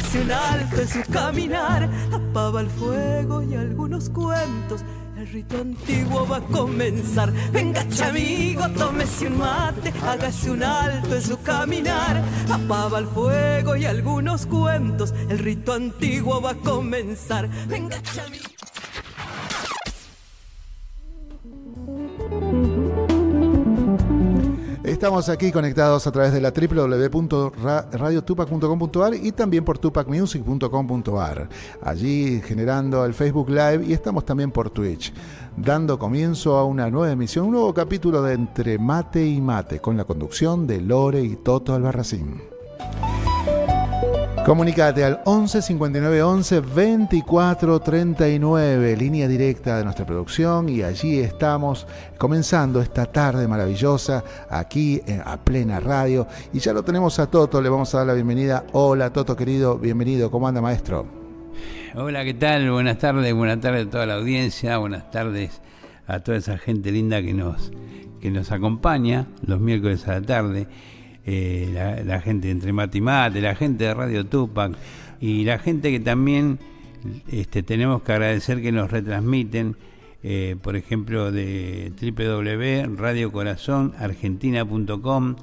hágase un alto en su caminar, apaga el fuego y algunos cuentos. El rito antiguo va a comenzar. Venga, amigo, tómese un mate, hágase un alto en su caminar. Apaga el fuego y algunos cuentos. El rito antiguo va a comenzar. Venga, amigo. Estamos aquí conectados a través de la www.radiotupac.com.ar y también por tupacmusic.com.ar. Allí generando el Facebook Live y estamos también por Twitch, dando comienzo a una nueva emisión, un nuevo capítulo de Entre Mate y Mate, con la conducción de Lore y Toto Albarracín. Comunicate al 11 59 11 24 39, línea directa de nuestra producción y allí estamos comenzando esta tarde maravillosa aquí a plena radio y ya lo tenemos a Toto, le vamos a dar la bienvenida. Hola Toto querido, bienvenido, ¿cómo anda maestro? Hola, ¿qué tal? Buenas tardes, buenas tardes a toda la audiencia, buenas tardes a toda esa gente linda que nos, que nos acompaña los miércoles a la tarde. Eh, la, gente Entre Mate, la gente de Radio Tupac y la gente que también este, tenemos que agradecer que nos retransmiten, eh, por ejemplo, de www.radiocorazonargentina.com,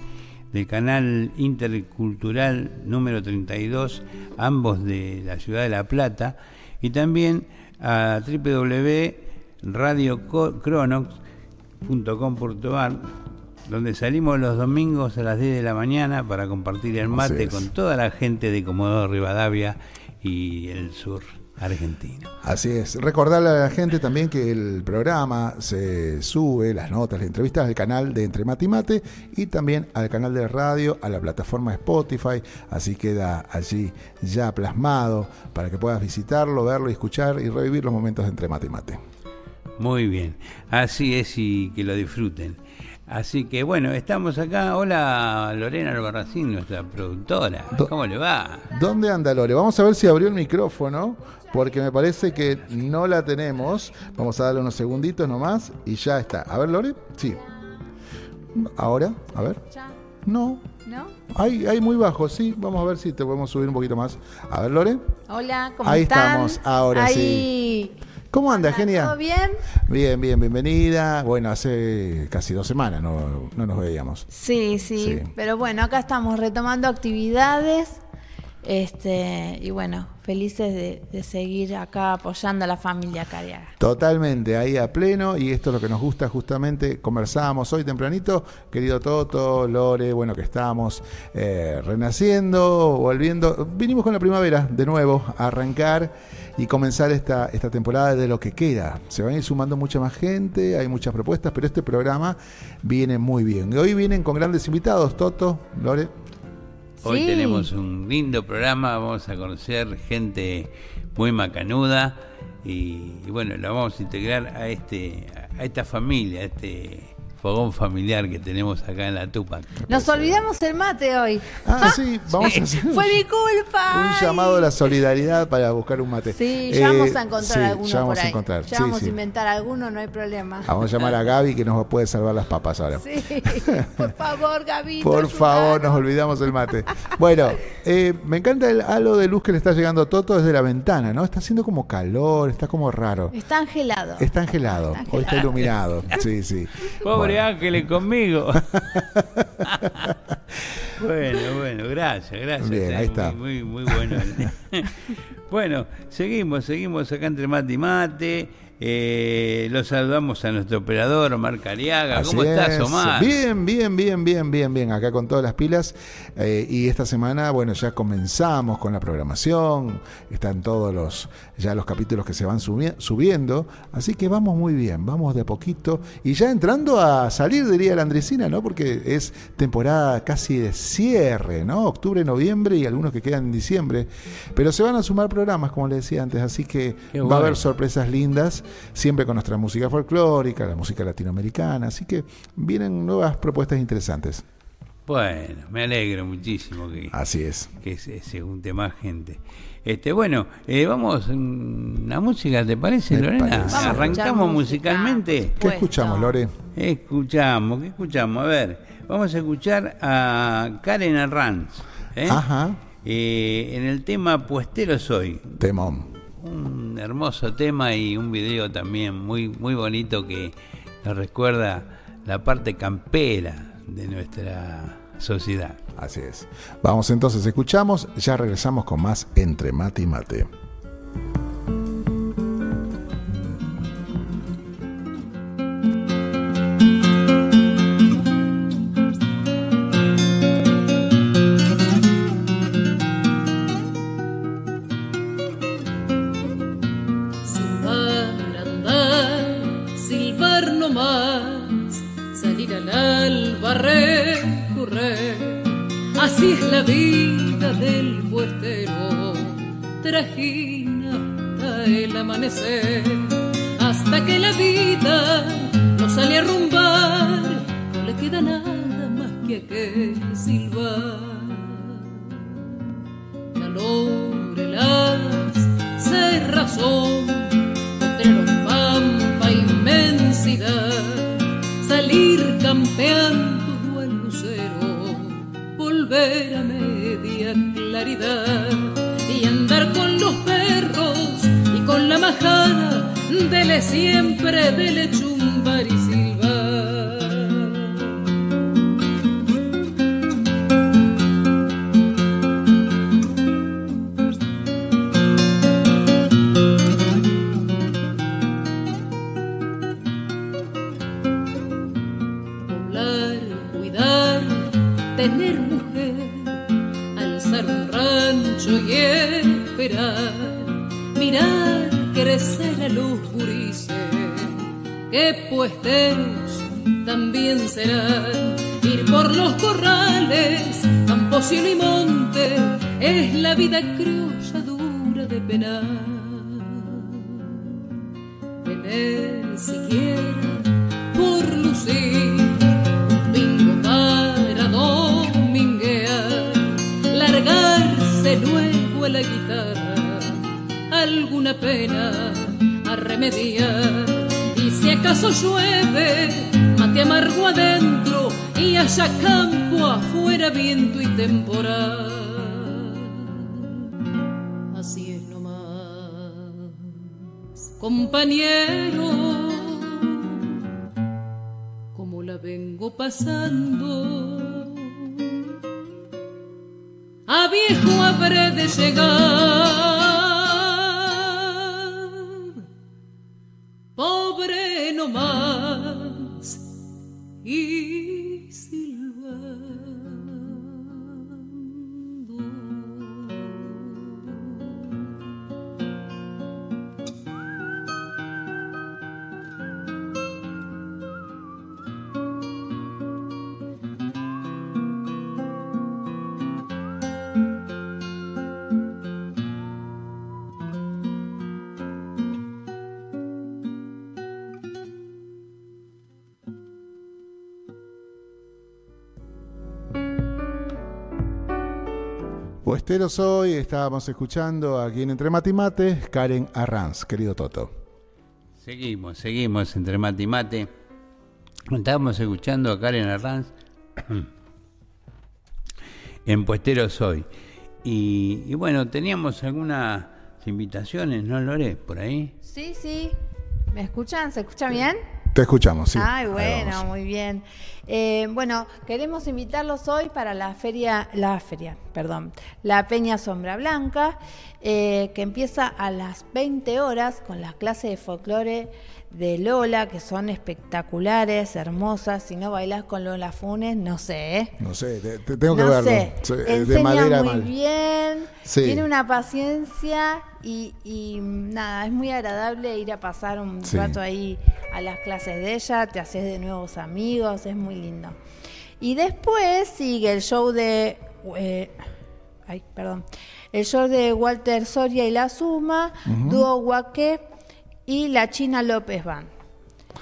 del canal intercultural número 32, ambos de la ciudad de La Plata, y también a www.radiocronox.com.ar donde salimos los domingos a las 10 de la mañana para compartir el mate con toda la gente de Comodoro Rivadavia y el sur argentino. Así es. Recordarle a la gente también que el programa se sube, las notas, las entrevistas al canal de Entre Mate y Mate y también al canal de radio, a la plataforma Spotify. Así queda allí ya plasmado para que puedas visitarlo, verlo y escuchar y revivir los momentos de Entre Mate y Mate. Muy bien. Así es y que lo disfruten. Así que bueno, estamos acá. Hola Lorena Albarracín, nuestra productora. ¿Cómo le va? ¿Dónde anda Lore? Vamos a ver si abrió el micrófono, porque me parece que no la tenemos. Vamos a darle unos segunditos nomás y ya está. A ver, Lore. Sí. Ahora, a ver. ¿Ya? No. ¿No? Hay, hay muy bajo, sí. Vamos a ver si te podemos subir un poquito más. A ver, Lore. Hola, ¿cómo Ahí están? Ahí estamos, ahora Ahí. sí. ¿Cómo anda, Genia? ¿Todo bien? Bien, bien, bienvenida. Bueno, hace casi dos semanas no, no nos veíamos. Sí, sí, sí, pero bueno, acá estamos retomando actividades este, y bueno, felices de, seguir acá apoyando a la familia Cariaga. Totalmente, ahí a pleno, y esto es lo que nos gusta justamente. Conversábamos hoy tempranito, querido Toto, Lore, bueno, que estamos eh, renaciendo, volviendo. Vinimos con la primavera de nuevo a arrancar y comenzar esta, esta temporada de lo que queda. Se van a ir sumando mucha más gente, hay muchas propuestas, pero este programa viene muy bien. Y hoy vienen con grandes invitados, Toto, Lore. Hoy tenemos un lindo programa, vamos a conocer gente muy macanuda y, y, bueno, la vamos a integrar a este a esta familia, a este fogón familiar que tenemos acá en la Tupac. Nos olvidamos el mate hoy. Ah, sí, vamos a hacer. Fue mi culpa. Un llamado a la solidaridad para buscar un mate. Sí, ya vamos a encontrar sí, alguno ya vamos por ahí. A encontrar. Ya sí, vamos sí. a inventar alguno, no hay problema. Vamos a llamar a Gaby que nos puede salvar las papas ahora. Sí, por favor, Gaby. Por favor, nos olvidamos el mate. Bueno, eh, me encanta el halo de luz que le está llegando a Toto desde la ventana, ¿no? Está haciendo como calor, está como raro. Está angelado. Está angelado, hoy está iluminado. Sí, sí. Pobre Ángeles conmigo. bueno, bueno, gracias, gracias. Bien, ahí está. Muy, muy, muy bueno. bueno, seguimos, seguimos acá entre mate y mate. Eh, los saludamos a nuestro operador Omar Cariaga. ¿Cómo estás, es. Omar? Bien, bien, bien, bien, bien, bien. Acá con todas las pilas. Eh, y esta semana, bueno, ya comenzamos con la programación. Están todos los, ya los capítulos que se van subi- subiendo. Así que vamos muy bien, vamos de a poquito. Y ya entrando a salir, diría la Andresina, ¿no? Porque es temporada casi de cierre, ¿no? Octubre, noviembre y algunos que quedan en diciembre. Pero se van a sumar programas, como le decía antes. Así que va a haber sorpresas lindas, siempre con nuestra música folclórica, la música latinoamericana, así que vienen nuevas propuestas interesantes. Bueno, me alegro muchísimo que, Así es. que se, se junte más gente. Este, bueno, eh, vamos, mm, la música, ¿te parece, Me Lorena? parece. Vamos Arrancamos música. musicalmente. ¿Qué escuchamos, Lore? Escuchamos, ¿qué escuchamos? A ver, vamos a escuchar a Karen Arranz. ¿eh? Ajá. Eh, en el tema Puestero Soy. Temón. Un hermoso tema y un video también muy, muy bonito que nos recuerda la parte campera de nuestra sociedad. Así es. Vamos entonces, escuchamos, ya regresamos con más Entre Mate y Mate. Compañero, como la vengo pasando. A viejo habré de llegar Puesteros soy, estábamos escuchando aquí en Entre Mate y Mate, Karen Arranz, querido Toto. Seguimos, seguimos entre mate y mate. Estábamos escuchando a Karen Arranz en Puesteros hoy. Y, y, bueno, teníamos algunas invitaciones, ¿no, Lore? Por ahí. Sí, sí. ¿Me escuchan? ¿Se escucha bien? Te escuchamos, sí. Ay, bueno, muy bien. Eh, bueno, queremos invitarlos hoy para la feria, la feria, perdón, la Peña Sombra Blanca, eh, que empieza a las 20 horas con las clases de folclore de Lola, que son espectaculares, hermosas. Si no bailas con Lola Funes, no sé. ¿eh? No sé, te, tengo que verlo. Sé. de madera muy bien, tiene una paciencia y, nada, es muy agradable ir a pasar un rato ahí a las clases de ella, te haces de nuevos amigos, es muy lindo. Y después sigue el show de... Eh, ay, perdón. El show de Walter Soria y La Suma, Dúo Guaque y la China López van.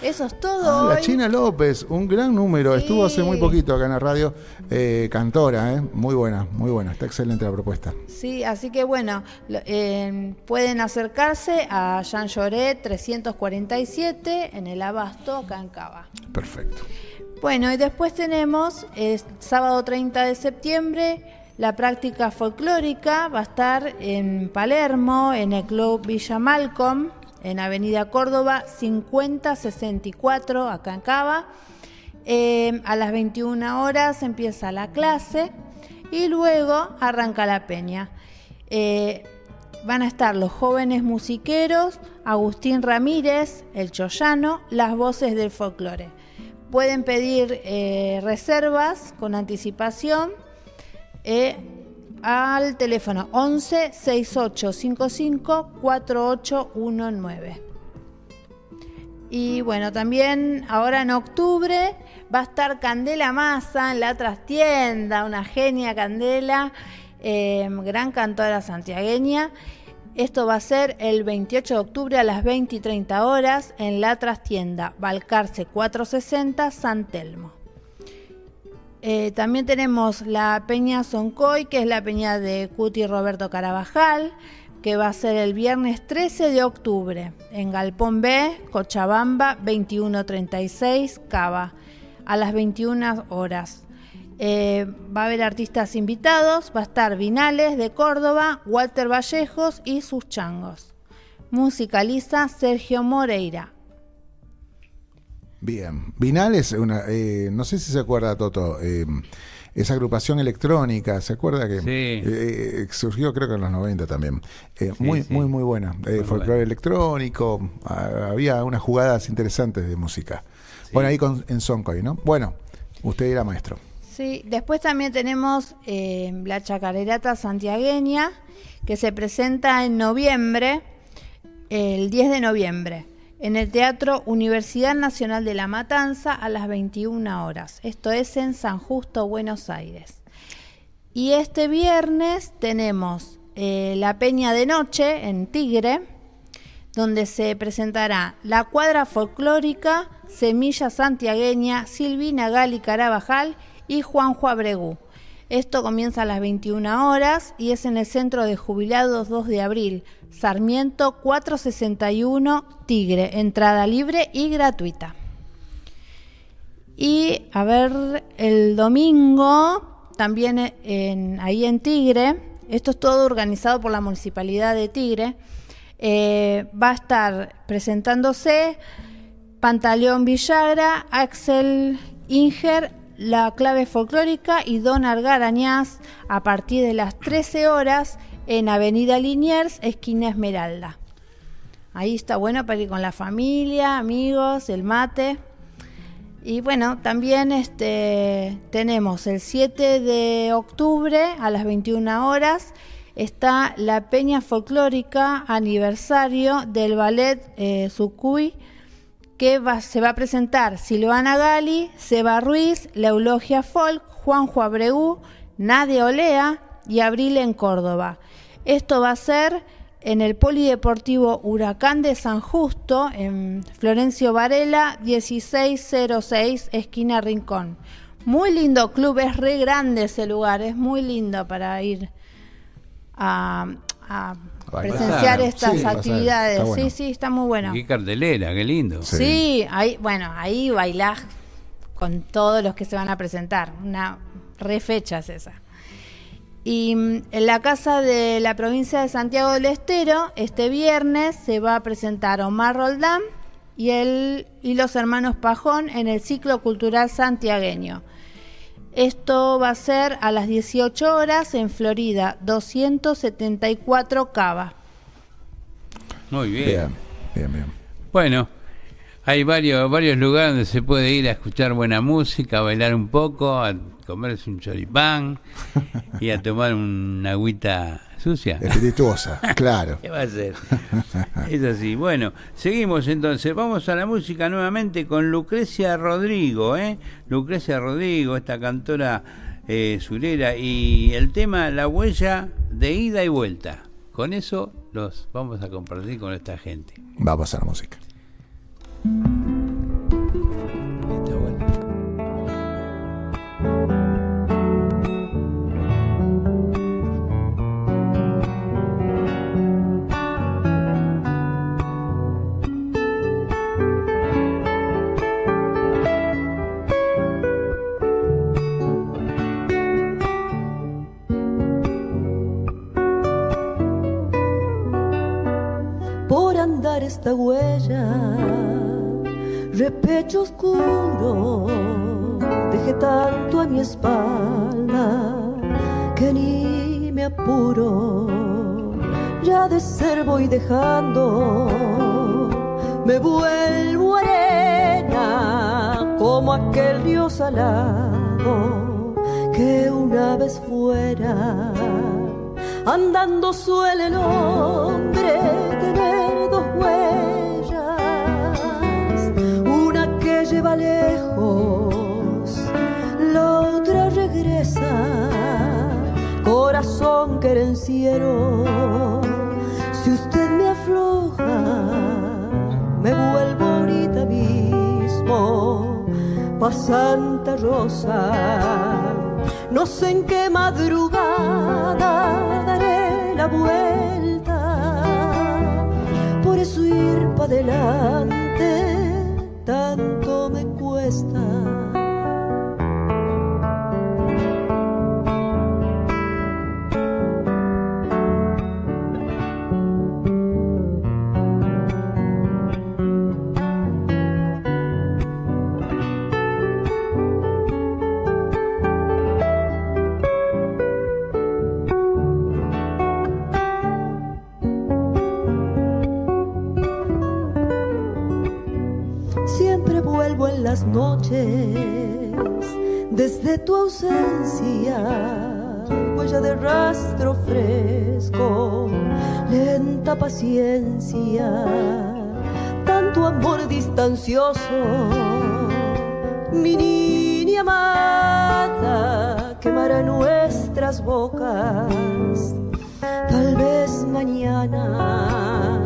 Eso es todo. Ah, la China López, un gran número. Estuvo hace muy poquito acá en la radio. Eh, cantora, eh. muy buena, muy buena. Está excelente la propuesta. Sí, así que bueno, eh, pueden acercarse a Jean Lloret 347 en el Abasto, acá en Cava. Perfecto. Bueno, y después tenemos el sábado 30 de septiembre La práctica folclórica va a estar en Palermo, en el Club Villa Malcolm, en Avenida Córdoba 5064, acá en Cava. Eh, a las 21 horas empieza la clase y luego arranca la peña. Eh, van a estar los jóvenes musiqueros, Agustín Ramírez, el Choyano, las voces del folclore. Pueden pedir eh, reservas con anticipación al teléfono 11 6855 4819. Y bueno, también ahora en octubre va a estar Candela Massa en la trastienda, una genia Candela, eh, gran cantora santiagueña. Esto va a ser el 28 de octubre a las 20 y 30 horas en la trastienda Balcarce 460 San Telmo. Eh, también tenemos la Peña Soncoy, que es la peña de Cuti Roberto Carabajal, que va a ser el viernes 13 de octubre en Galpón B, Cochabamba 2136 Cava, a las 21 horas. Eh, va a haber artistas invitados, va a estar Vinales de Córdoba, Walter Vallejos y sus changos. Musicaliza Sergio Moreira. Bien, Vinales, una, eh, no sé si se acuerda Toto, eh, esa agrupación electrónica, ¿se acuerda que surgió creo que en los 90 también? muy, muy, muy buena. folclore electrónico, ah, había unas jugadas interesantes de música. Bueno, ahí con, en Soncoy, ¿no? Bueno, usted era maestro. Sí, después también tenemos eh, la chacarerata santiagueña, que se presenta en noviembre, el 10 de noviembre, en el Teatro Universidad Nacional de La Matanza a las 21 horas. Esto es en San Justo, Buenos Aires. Y este viernes tenemos eh, la Peña de Noche en Tigre, donde se presentará la cuadra folclórica Semilla Santiagueña, Silvina Gali Carabajal y Juanjo Abregú. Esto comienza a las 21 horas y es en el Centro de Jubilados 2 de abril, Sarmiento 461 Tigre, entrada libre y gratuita. Y a ver, el domingo, también en, ahí en Tigre, esto es todo organizado por la Municipalidad de Tigre, eh, va a estar presentándose Pantaleón Villagra, Axel Inger, la clave folclórica y Don Argarañaz a partir de las 13 horas en Avenida Liniers, esquina Esmeralda. Ahí está bueno para ir con la familia, amigos, el mate. Y bueno, también este, tenemos el 7 de octubre a las 21 horas está la Peña Folclórica aniversario del ballet eh, que se va a presentar Silvana Gali, Seba Ruiz, la Eulogia Folk, Juanjo Abreu, Nadia Olea y Abril en Córdoba. Esto va a ser en el Polideportivo Huracán de San Justo, en Florencio Varela, 1606, esquina Rincón. Muy lindo club, es re grande ese lugar, es muy lindo para ir a, presenciar estas actividades. Sí, sí, está muy bueno. Qué cartelera, qué lindo. Sí, ahí, bueno, ahí bailás con todos los que se van a presentar. Una re fecha es esa. Y mm, en la casa de la provincia de Santiago del Estero, este viernes se va a presentar Omar Roldán y, el, y los hermanos Pajón en el ciclo cultural santiagueño. Esto va a ser a las 18 horas en Florida, 274 Cava. Muy bien. Bien, bien, Bueno, hay varios, varios lugares donde se puede ir a escuchar buena música, a bailar un poco, a comerse un choripán y a tomar una agüita sucia. Espirituosa, claro. ¿Qué va a ser? Es así. Bueno, seguimos entonces. Vamos a la música nuevamente con Lucrecia Rodrigo, ¿eh? Lucrecia Rodrigo, esta cantora eh, surera, y el tema La huella de ida y vuelta. Con eso los vamos a compartir con esta gente. Vamos a la música. Esta huella. Repecho oscuro, dejé tanto a mi espalda que ni me apuro. Ya de ser voy dejando, me vuelvo arena como aquel río salado que una vez fuera andando suele el hombre lejos, la otra regresa, corazón querenciero, si usted me afloja, me vuelvo ahorita mismo. Pa' Santa Rosa, no sé en qué madrugada la vuelta. Por eso ir para adelante tanto me noches, desde tu ausencia, huella de rastro fresco, lenta paciencia, tanto amor distancioso, mi niña amada, quemará nuestras bocas, tal vez mañana,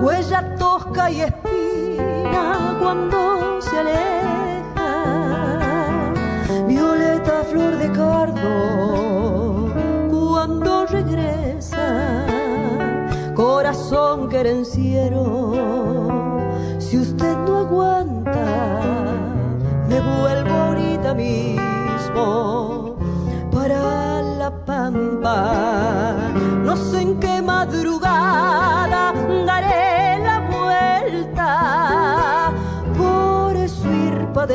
huella tosca y espina cuando se aleja de cardo. Cuando regresa, corazón querenciero, si usted no aguanta, me vuelvo ahorita mismo para la pampa, no sé en qué madrugada daré la vuelta, por eso ir para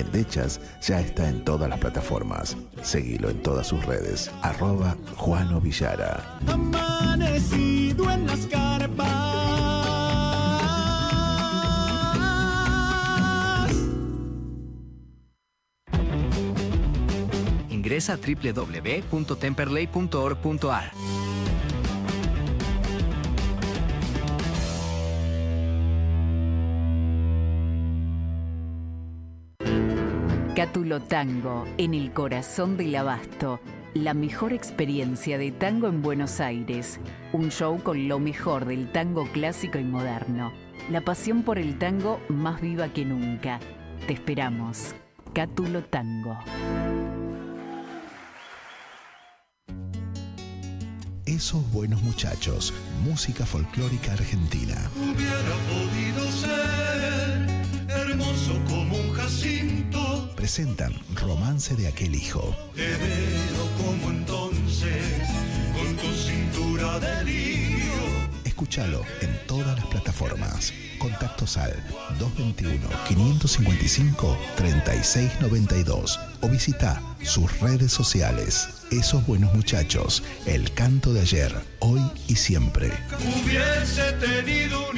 Endechas ya está en todas las plataformas. Seguilo en todas sus redes. Arroba Juano Villara. Amanecido en las carpas. Ingresa a www.temperley.org.ar. Cátulo Tango, en el corazón del abasto. La mejor experiencia de tango en Buenos Aires. Un show con lo mejor del tango clásico y moderno. La pasión por el tango más viva que nunca. Te esperamos. Cátulo Tango. Esos buenos muchachos, música folclórica argentina. Hubiera podido ser hermoso como. Presentan Romance de aquel hijo. Te veo como entonces, con tu cintura de lío Escúchalo en todas las plataformas. Contactos al 221-555-3692 o visita sus redes sociales. Esos buenos muchachos, el canto de ayer, hoy y siempre. Hubiese tenido un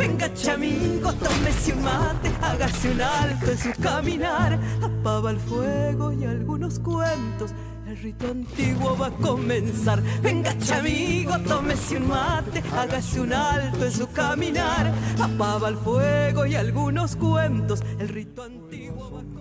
Venga chamigo, tómese un mate, hágase un alto en su caminar, apaba el fuego y algunos cuentos. El rito antiguo va a comenzar. Venga chamigo, tómese un mate, hágase un alto en su caminar, apaba el fuego y algunos cuentos. El rito antiguo va a comenzar.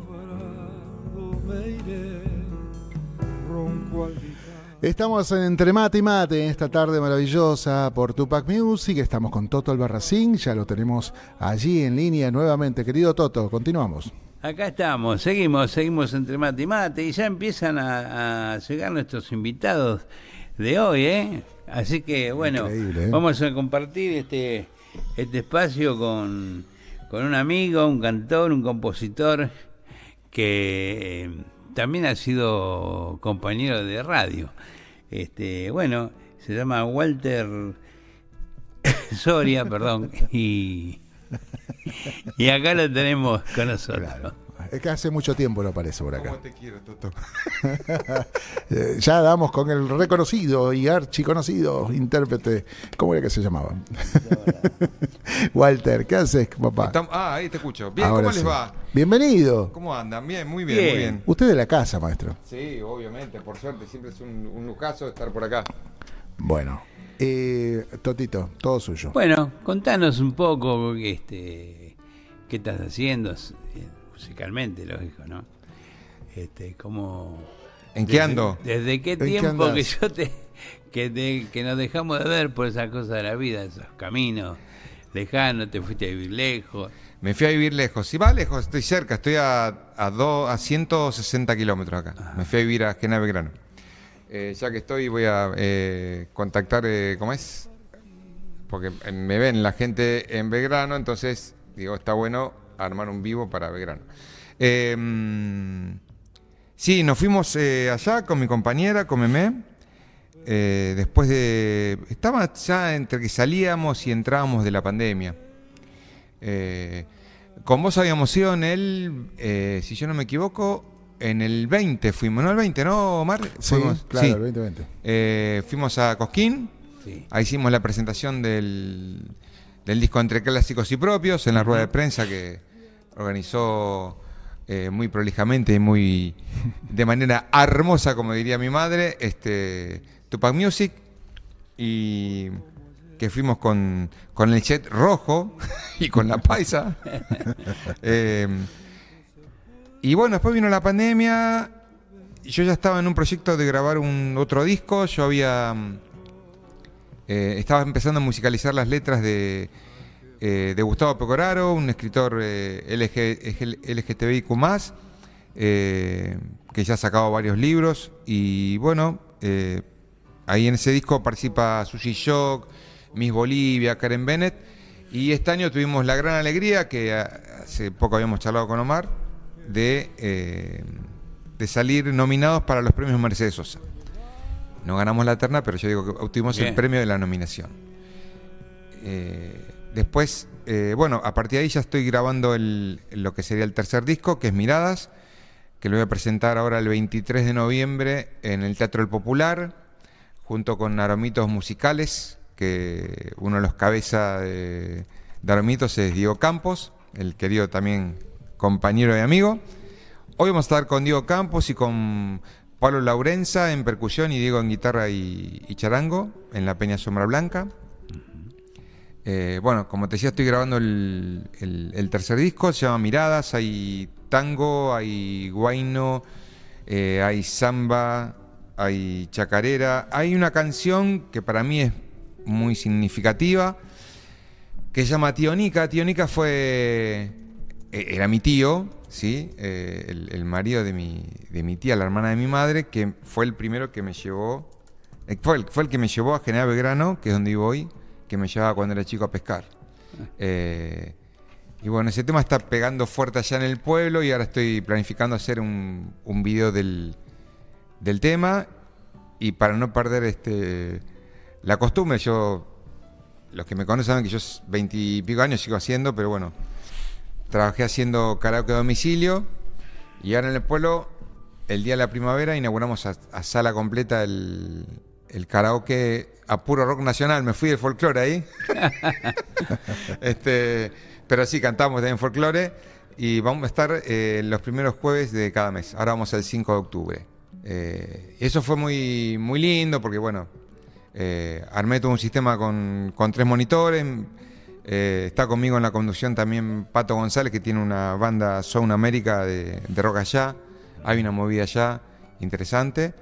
Estamos en Entre Mate y Mate en esta tarde maravillosa por Tupac Music. Estamos con Toto Albarracín, ya lo tenemos allí en línea nuevamente. Querido Toto, continuamos. Acá estamos, seguimos, seguimos entre mate y mate y ya empiezan a, llegar nuestros invitados de hoy, ¿eh? Así que bueno, ¿eh? vamos a compartir este, este espacio con, con un amigo, un cantor, un compositor que también ha sido compañero de radio. Este, bueno, se llama Walter Soria, perdón, y, y acá lo tenemos con nosotros. Es que hace mucho tiempo no aparece por acá. ¿Cómo te quiero, Toto? Eh, ya damos con el reconocido y archiconocido intérprete. ¿Cómo era que se llamaba? Walter, ¿qué haces, papá? ah, ahí te escucho. Bien, ¿cómo les va? Bienvenido. ¿Cómo andan? Bien, muy bien, muy bien. Usted de la casa, maestro. Sí, obviamente, por suerte, siempre es un, un lujazo estar por acá. Bueno, eh, Totito, todo suyo. Bueno, contanos un poco este, qué estás haciendo musicalmente, lógico, ¿no? Este, ¿cómo, ¿En qué ando? ¿Desde qué tiempo que yo te que, que nos dejamos de ver por esas cosas de la vida, esos caminos lejanos, te fuiste a vivir lejos? Me fui a vivir lejos. Si va lejos, estoy cerca, estoy a, a, a 160 kilómetros acá. Me fui a vivir a Genave Grano. Eh, ya que estoy, voy a eh, contactar, eh, ¿cómo es? Porque me ven la gente en Belgrano, entonces digo, está bueno armar un vivo para Belgrano. Em, sí, nos fuimos eh, allá con mi compañera, con Memé. Eh, después de. Estaba ya entre que salíamos y entrábamos de la pandemia. Eh, con vos habíamos ido en el, si yo no me equivoco, en el 20 fuimos, ¿no? El 20, ¿no, Omar? Sí, claro, el 2020. fuimos a Cosquín, ahí hicimos la presentación del, del disco Entre Clásicos y Propios en la rueda de prensa que, organizó eh, muy prolijamente y muy de manera hermosa, como diría mi madre, este Tupac Music y que fuimos con, con el jet rojo y con la paisa. Em, y bueno, después vino la pandemia. Yo ya estaba en un proyecto de grabar un otro disco. Yo había. Eh, estaba empezando a musicalizar las letras de eh, de Gustavo Pecoraro, un escritor eh, LGTBIQ, eh, que ya ha sacado varios libros. Y bueno, ahí en ese disco participa Sushi Shock, Miss Bolivia, Karen Bennett. Y este año tuvimos la gran alegría, que hace poco habíamos charlado con Omar, de, de salir nominados para los premios Mercedes Sosa. No ganamos la terna, pero yo digo que obtuvimos el premio de la nominación. Después, eh, bueno, a partir de ahí ya estoy grabando lo que sería el tercer disco, que es Miradas, que lo voy a presentar ahora el 23 de noviembre en el Teatro El Popular, junto con Aromitos Musicales, que uno de los cabezas de, Aromitos es Diego Campos, el querido también compañero y amigo. Hoy vamos a estar con Diego Campos y con Pablo Laurenza en percusión y Diego en guitarra y charango en la Peña Sombra Blanca. Eh, bueno, como te decía, estoy grabando el, tercer disco, se llama Miradas, hay tango, hay guaino, eh, hay samba, hay chacarera, hay una canción que para mí es muy significativa, que se llama Nica. Tío Nica fue, e, era mi tío, ¿sí? Eh, el, marido de mi, de mi tía, la hermana de mi madre, que fue el primero que me llevó, fue el, fue el que me llevó a General Belgrano, que es donde vivo hoy, que me llevaba cuando era chico a pescar. Eh, y bueno, ese tema está pegando fuerte allá en el pueblo y ahora estoy planificando hacer un, un video del, del tema y para no perder este la costumbre, yo los que me conocen saben que yo veintipico años sigo haciendo, pero bueno, trabajé haciendo karaoke a domicilio y ahora en el pueblo, el día de la primavera, inauguramos a, sala completa el, el, karaoke a puro rock nacional. Me fui del folclore ahí. este, pero sí, cantamos también folclore y vamos a estar eh, los primeros jueves de cada mes. Ahora vamos al 5 de octubre. Eh, eso fue muy, muy lindo porque, bueno, eh, armé todo un sistema con, tres monitores. Eh, está conmigo en la conducción también Pato González, que tiene una banda Sound América de, rock allá. Hay una movida allá interesante.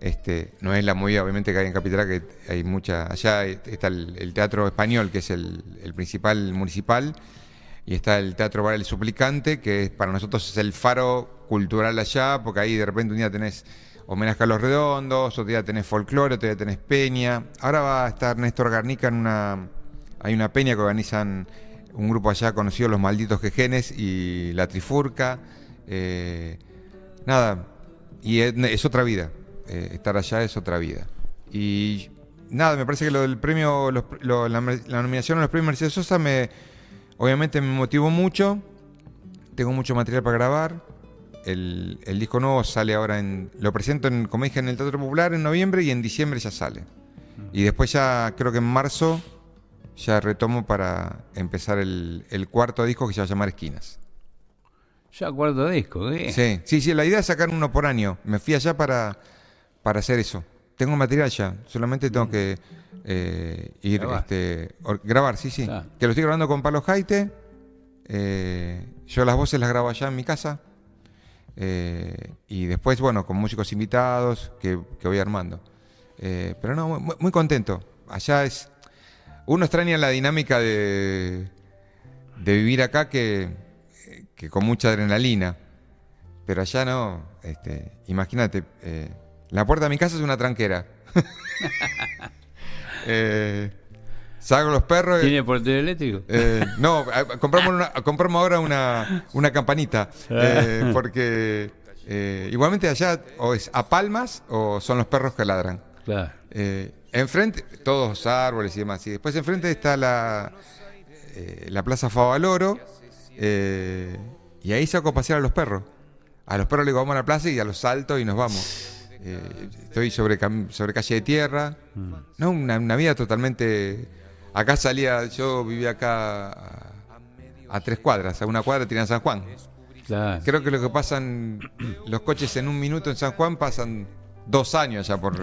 Este, no es la movida obviamente que hay en Capital, que hay mucha. Allá está el, Teatro Español, que es el, principal municipal, y está el Teatro Bar El Suplicante, que para nosotros es el faro cultural allá, porque ahí de repente un día tenés homenaje a los redondos, otro día tenés folclore, otro día tenés peña. Ahora va a estar Néstor Garnica en una. Hay una peña que organizan un grupo allá conocido, Los Malditos Quejenes y La Trifurca. Eh, nada, y es, otra vida. Eh, estar allá es otra vida. Y nada, me parece que lo del premio, la, nominación a los premios Mercedes Sosa me, obviamente me motivó mucho. Tengo mucho material para grabar el, disco nuevo sale ahora en. Lo presento, en, como dije, en el Teatro Popular en noviembre y en diciembre ya sale. Y después ya, creo que en marzo, ya retomo para empezar el, cuarto disco que se va a llamar Esquinas. Ya cuarto disco, ¿eh? Sí, sí, sí, la idea es sacar uno por año. Me fui allá para, para hacer eso. Tengo material ya, solamente tengo que eh, ir, grabar. Este, grabar, sí, sí. Que lo estoy grabando con Palo Jaite. Eh, yo las voces las grabo allá en mi casa. Eh, y después, bueno, con músicos invitados que, voy armando. Pero no, muy, contento. Allá es. Uno extraña la dinámica de, de vivir acá que, que, con mucha adrenalina. Pero allá no. Este, Imagínate, la puerta de mi casa es una tranquera. Salgo los perros. ¿Tiene portero eléctrico? Eh, no, compramos, compramos ahora una, una campanita. Eh, porque eh, igualmente allá o es a palmas o son los perros que ladran. Claro. enfrente, todos árboles y demás. Y después enfrente está la, la Plaza Favaloro. y ahí saco a pasear a los perros. A los perros le digo, vamos a la plaza y a los saltos y nos vamos. Estoy sobre, sobre calle de tierra. Mm. No, una, una vida totalmente Acá salía, yo vivía acá a, tres cuadras, a una cuadra tenía San Juan. Creo que lo que pasan los coches en un minuto en San Juan pasan dos años ya por,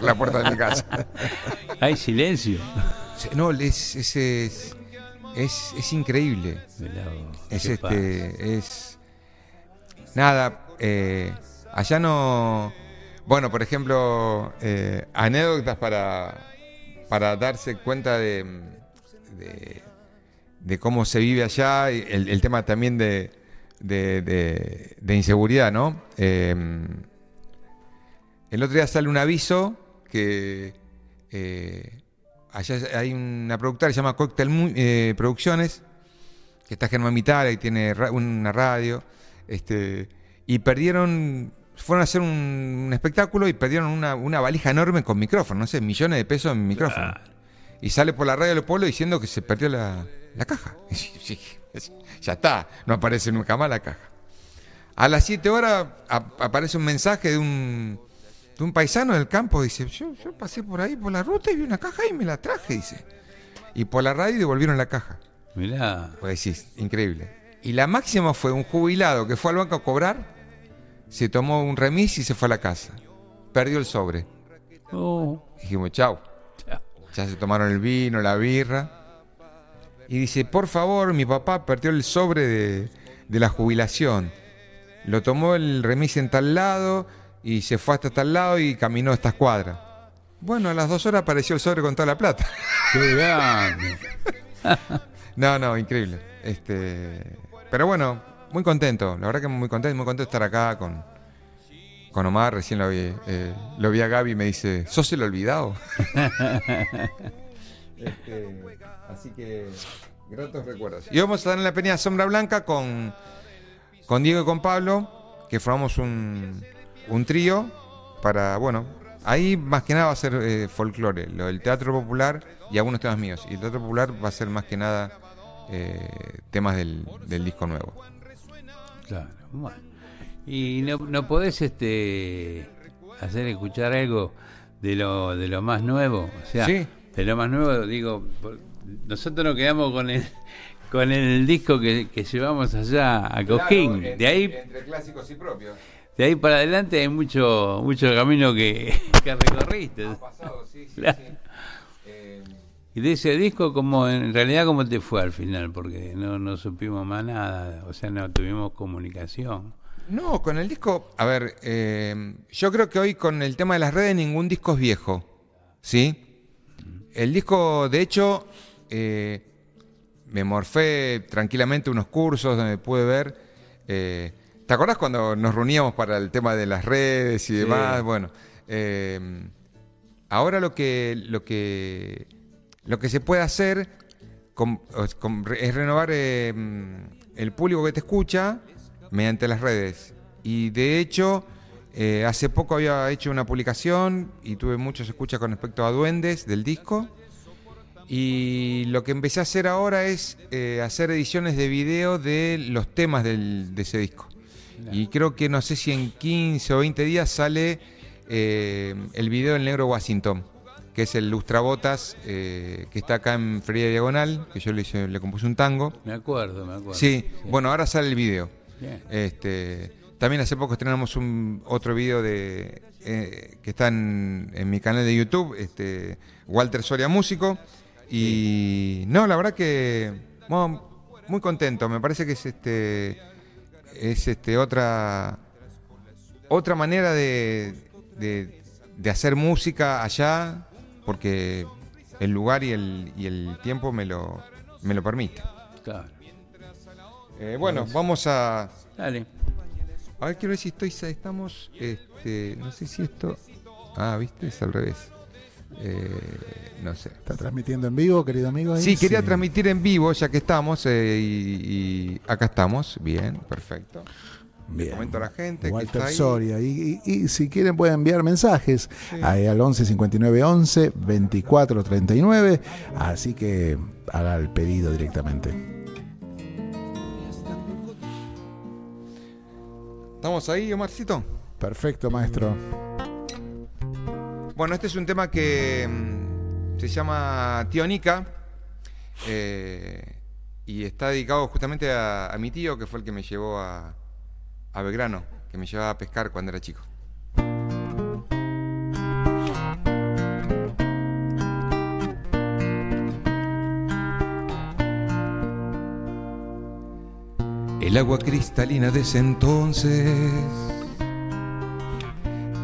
la puerta de mi casa. Hay silencio. No, es, es, es, increíble. Es este, es nada. Eh, allá no. Bueno, por ejemplo, eh, anécdotas para para darse cuenta de, de, cómo se vive allá, el, el tema también de, de inseguridad, ¿no? Em, el otro día sale un aviso que eh, allá hay una productora que se llama Cocktail eh, Producciones, que está Germán Mitara y tiene una radio, este, y perdieron fueron a hacer un, espectáculo y perdieron una, valija enorme con micrófono, no sé, millones de pesos en micrófono. Y sale por la radio del pueblo diciendo que se perdió la, caja. ya está, no aparece nunca más la caja. A las 7 horas aparece un mensaje de un, de un paisano del campo, dice, yo, yo pasé por ahí, por la ruta y vi una caja y me la traje, dice. Y por la radio devolvieron la caja. Mirá. Pues sí, increíble. Y la máxima fue un jubilado que fue al banco a cobrar se tomó un remis y se fue a la casa. Perdió el sobre. Oh. Dijimos, chao. Ya se tomaron el vino, la birra. Y dice, por favor, mi papá perdió el sobre de, la jubilación. Lo tomó el remis en tal lado y se fue hasta tal lado y caminó a esta escuadra. Bueno, a las dos horas apareció el sobre con toda la plata. no, no, increíble. Este, pero bueno, muy contento, la verdad que muy contento, muy contento de estar acá con, con Omar, recién lo vi, eh, lo vi a Gaby y me dice, ¿sos el olvidado? Este, así que Gratos recuerdos. Y vamos a estar en la Peña Sombra Blanca con, con Diego y con Pablo, que formamos un, un trío para, bueno, ahí más que nada va a ser eh, folclore, lo del teatro popular y algunos temas míos. Y el teatro popular va a ser más que nada eh, temas del, del, disco nuevo. Claro, bueno. Y no, no podés este hacer escuchar algo de lo, de lo más nuevo. O sea, de lo más nuevo, digo, nosotros nos quedamos con el con el disco que, llevamos allá a Coquín. de ahí, entre clásicos y propios. De ahí para adelante hay mucho mucho camino que, que recorriste. pasado, sí, sí, eh, y de ese disco, como en realidad, ¿cómo te fue al final? Porque no, no supimos más nada, o sea, no tuvimos comunicación. No, con el disco, a ver, eh, yo creo que hoy con el tema de las redes ningún disco es viejo, ¿sí? El disco, de hecho, eh, me morfé tranquilamente unos cursos donde pude ver. Eh, ¿Te acordás cuando nos reuníamos para el tema de las redes y demás? Bueno, ahora lo que, lo que, lo que se puede hacer es renovar el público que te escucha mediante las redes. Y de hecho, eh, hace poco había hecho una publicación y tuve muchos escuchas con respecto a Duendes del disco. Y lo que empecé a hacer ahora es eh, hacer ediciones de video de los temas del, de ese disco. Y creo que no sé si en 15 o 20 días sale eh, el video del Negro Washington, que es el Lustrabotas, que está acá en Feria Diagonal, que yo le, le compuse un tango. Me acuerdo, me acuerdo. sí, bueno, ahora sale el video. Este, también hace poco estrenamos un otro video de eh, que está en, mi canal de YouTube, este, Walter Soria Músico. Y no, la verdad que muy contento. Me parece que es este es este otra otra manera de, de, hacer música allá, porque el lugar y el, y el tiempo me lo, me lo permite. Claro. Eh, bueno, vamos a. Dale. A ver, quiero ver si estoy. Estamos. Este, no sé si esto. Ah, viste, es al revés. Eh, no sé. ¿Está transmitiendo en vivo, querido amigo? Sí, quería transmitir en vivo, ya que estamos. Eh, y, acá estamos. Bien, perfecto. Bien. Comento a la gente. Walter Soria. Y, y, si quieren, pueden enviar mensajes al 11 59 11 24 39. Así que haga el pedido directamente. ¿Estamos ahí, Omarcito? Perfecto, maestro. Bueno, este es un tema que mm, se llama Tica eh, y está dedicado justamente a, mi tío, que fue el que me llevó a, a Belgrano, que me llevaba a pescar cuando era chico. El agua cristalina de ese entonces,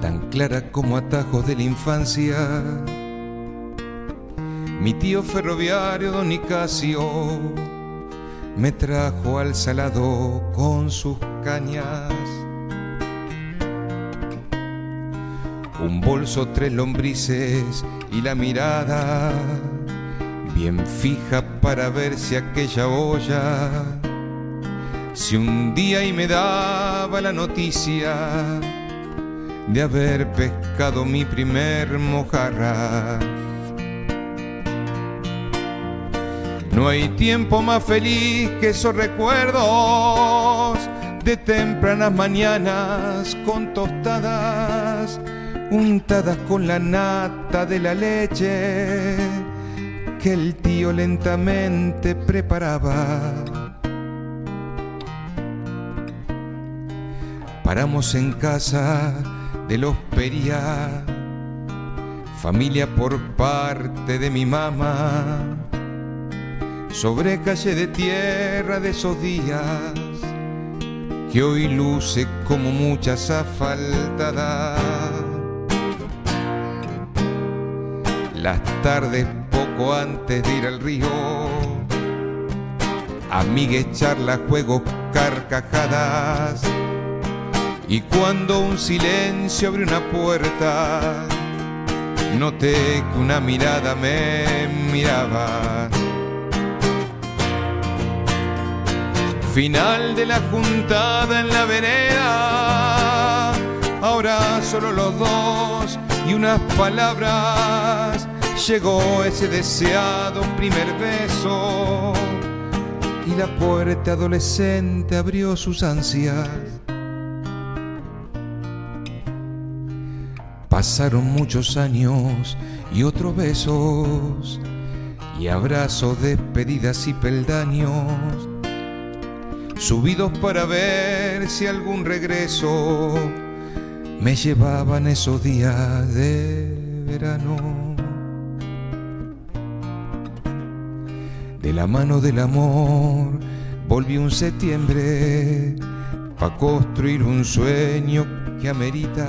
tan clara como atajos de la infancia. Mi tío ferroviario don Nicasio me trajo al salado con sus cañas. Un bolso, tres lombrices y la mirada bien fija para ver si aquella olla si un día y me daba la noticia de haber pescado mi primer mojarra. No hay tiempo más feliz que esos recuerdos de tempranas mañanas con tostadas untadas con la nata de la leche que el tío lentamente preparaba. Paramos en casa de los Pería, familia por parte de mi mamá, sobre calle de tierra de esos días, que hoy luce como muchas asfaltadas. Las tardes poco antes de ir al río, amigues, charlas, juegos, carcajadas y cuando un silencio abrió una puerta, noté que una mirada me miraba. Final de la juntada en la vereda. Ahora solo los dos y unas palabras. Llegó ese deseado primer beso. Y la puerta adolescente abrió sus ansias. Pasaron muchos años y otros besos y abrazos, despedidas y peldaños, subidos para ver si algún regreso me llevaban esos días de verano. De la mano del amor volví un septiembre para construir un sueño que amerita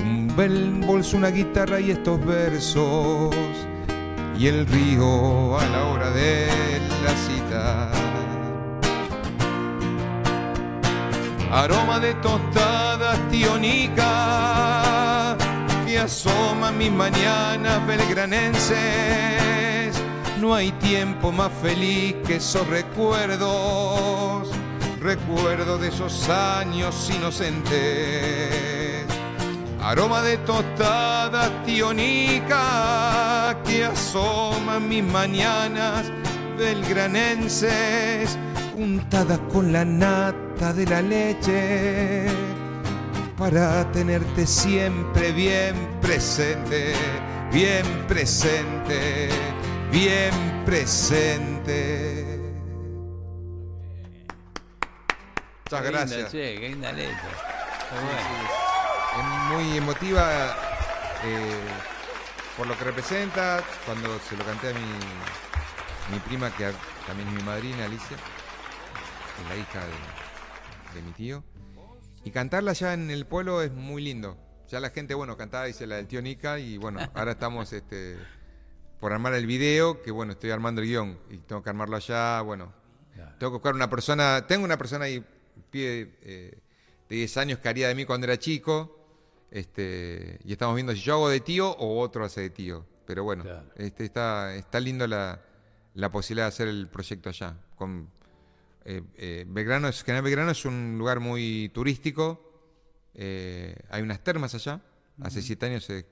un bel bolso, una guitarra y estos versos y el río a la hora de la cita. Aroma de tostadas tionicas que asoma mis mañanas belgranenses. No hay tiempo más feliz que esos recuerdos, recuerdo de esos años inocentes. Aroma de tostada tionicas que asoman mis mañanas belgranenses, untadas con la nata de la leche, para tenerte siempre bien presente, bien presente, bien presente. Muchas gracias. qué es muy emotiva eh, por lo que representa. Cuando se lo canté a mi, mi prima, que también es mi madrina, Alicia, la hija de, mi tío. Y cantarla ya en el pueblo es muy lindo. Ya la gente, bueno, cantaba, dice la del tío Nica, y bueno, ahora estamos este, por armar el video, que bueno, estoy armando el guion y tengo que armarlo allá, bueno. Tengo que buscar una persona, tengo una persona ahí, pie eh, de 10 años que haría de mí cuando era chico, este, y estamos viendo si yo hago de tío o otro hace de tío. Pero bueno, este, está, está lindo la, posibilidad de hacer el proyecto allá. Con, eh, eh, Belgrano, es, General Belgrano es un lugar muy turístico. Eh, hay unas termas allá. Hace siete años se,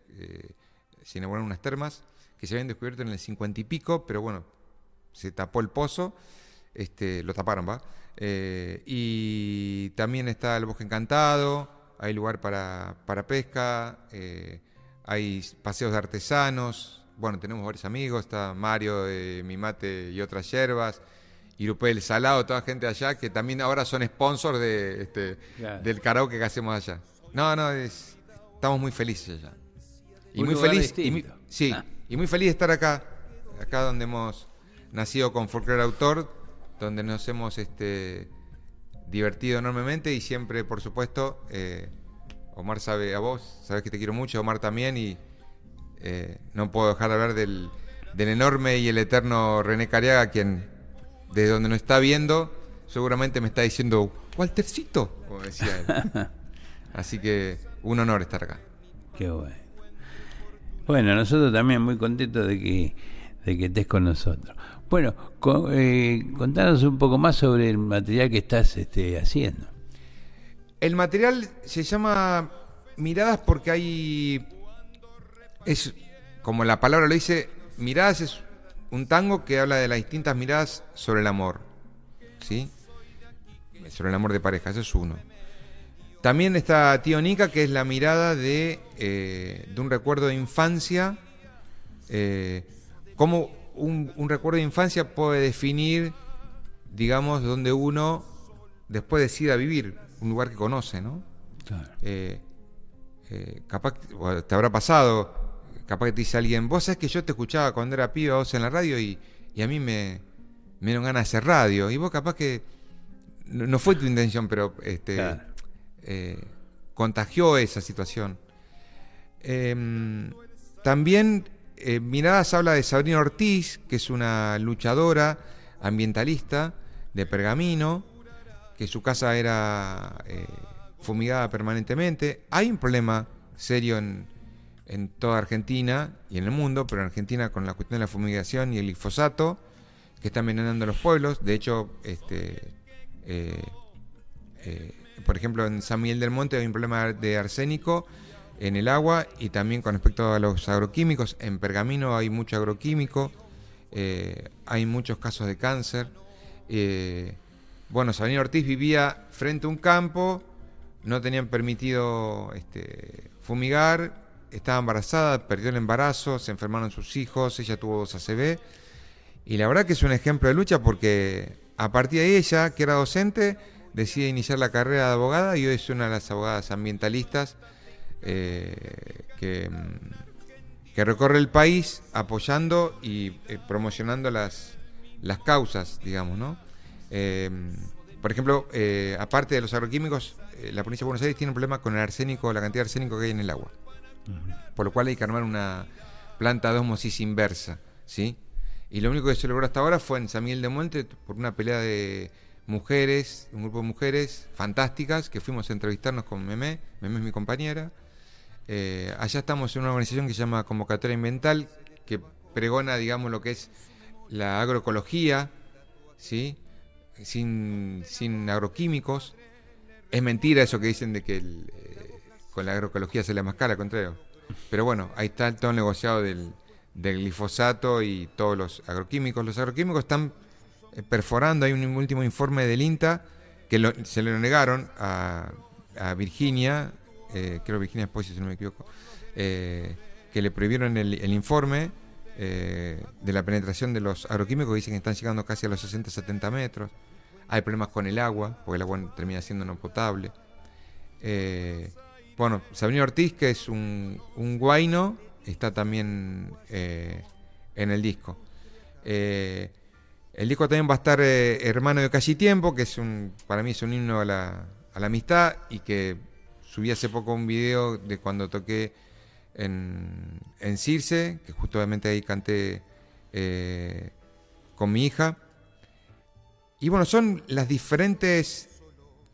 se inauguraron unas termas que se habían descubierto en el cincuenta y pico, pero bueno, se tapó el pozo. Este, lo taparon, ¿va? y también está el Bosque Encantado hay lugar para, pesca, eh, hay paseos de artesanos, bueno, tenemos varios amigos, está Mario de Mi Mate y otras hierbas, Irupel Salado, toda gente allá que también ahora son sponsors de, este, del karaoke que hacemos allá. No, no, estamos muy felices allá. Y muy feliz, y sí, ah. y muy feliz de estar acá, acá donde hemos nacido con Folklore Autor, donde nos hemos este, divertido enormemente y siempre, por supuesto, eh, Omar sabe a vos, sabes que te quiero mucho, Omar también, y eh, no puedo dejar de hablar del, enorme y el eterno René Cariaga, quien desde donde nos está viendo, seguramente me está diciendo, Waltercito, como decía él. Así que un honor estar acá. Qué bueno. Bueno, nosotros también muy contentos de que, de que estés con nosotros. Bueno, eh, contanos un poco más sobre el material que estás este, haciendo. El material se llama Miradas porque hay. Es, como la palabra lo dice, Miradas es un tango que habla de las distintas miradas sobre el amor. ¿Sí? Sobre el amor de pareja, eso es uno. También está Tío Nica, que es la mirada de, eh, de un recuerdo de infancia. Eh, cómo un, recuerdo de infancia puede definir, digamos, donde uno después decida vivir, un lugar que conoce, ¿no? Eh, eh, capaz, te habrá pasado, capaz que te dice alguien, vos sabés que yo te escuchaba cuando era piba vos en la radio y, a mí me, me dieron ganas de hacer radio. Y vos capaz que no, fue tu intención, pero este, eh, contagió esa situación. Em, también eh, Miradas habla de Sabrina Ortiz, que es una luchadora ambientalista de Pergamino, que su casa era eh, fumigada permanentemente. Hay un problema serio en, toda Argentina y en el mundo, pero en Argentina con la cuestión de la fumigación y el glifosato, que está envenenando los pueblos. De hecho, este, eh, eh, por ejemplo, en San Miguel del Monte hay un problema de arsénico en el agua y también con respecto a los agroquímicos. En Pergamino hay mucho agroquímico, eh, hay muchos casos de cáncer. bueno, Sabina Ortiz vivía frente a un campo, no tenían permitido este, fumigar, estaba embarazada, perdió el embarazo, se enfermaron sus hijos, ella tuvo dos ACV. Y la verdad que es un ejemplo de lucha porque a partir de ella, que era docente, decide iniciar la carrera de abogada y hoy es una de las abogadas ambientalistas eh, que, mm, que, recorre el país apoyando y eh, promocionando las, causas, digamos, ¿no? Eh, por ejemplo, aparte de los agroquímicos, la provincia de Buenos Aires tiene un problema con el arsénico, la cantidad de arsénico que hay en el agua. Por lo cual hay que armar una planta de osmosis inversa, ¿sí? Y lo único que se logró hasta ahora fue en San Miguel de Monte por una pelea de mujeres, un grupo de mujeres fantásticas que fuimos a entrevistarnos con Meme, Meme es mi compañera. Eh, allá estamos en una organización que se llama Convocatoria Ambiental, que pregona, digamos, lo que es la agroecología, ¿sí? sin, sin agroquímicos. Es mentira eso que dicen de que eh, con la agroecología se le más cara, contrario. Pero bueno, ahí está todo el negociado del, del glifosato y todos los agroquímicos. Los agroquímicos están eh, perforando, hay un último informe del INTA que se le negaron a, Virginia, eh, creo Virginia Esposito si no me equivoco, eh, que le prohibieron el, informe de la penetración de los agroquímicos, dicen que están llegando casi a los 60-70 metros. Hay problemas con el agua, porque el agua termina siendo no potable. Bueno, Sabrina Ortiz, que es un, un guaino, está también eh, en el disco. Eh, el disco también va a estar eh, Hermano de Casi Tiempo, que es un, para mí es un himno a la, a la amistad y que subí hace poco un video de cuando toqué en, en Circe, que justamente ahí canté con mi hija. Y bueno, son las diferentes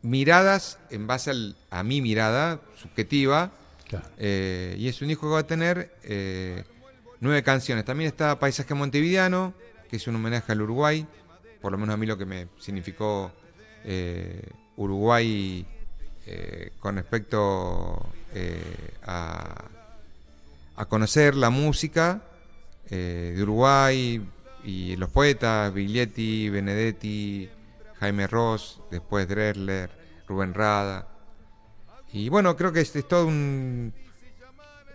miradas en base a mi mirada subjetiva eh, y es un disco que va a tener eh, nueve canciones. También está Paisaje Montevideano, que es un homenaje al Uruguay, por lo menos a mí lo que me significó eh, Uruguay con respecto a, a, conocer la música de Uruguay y los poetas, Biglietti, Benedetti, Jaime Ross, después Dresler, Rubén Rada. Y bueno, creo que es, todo un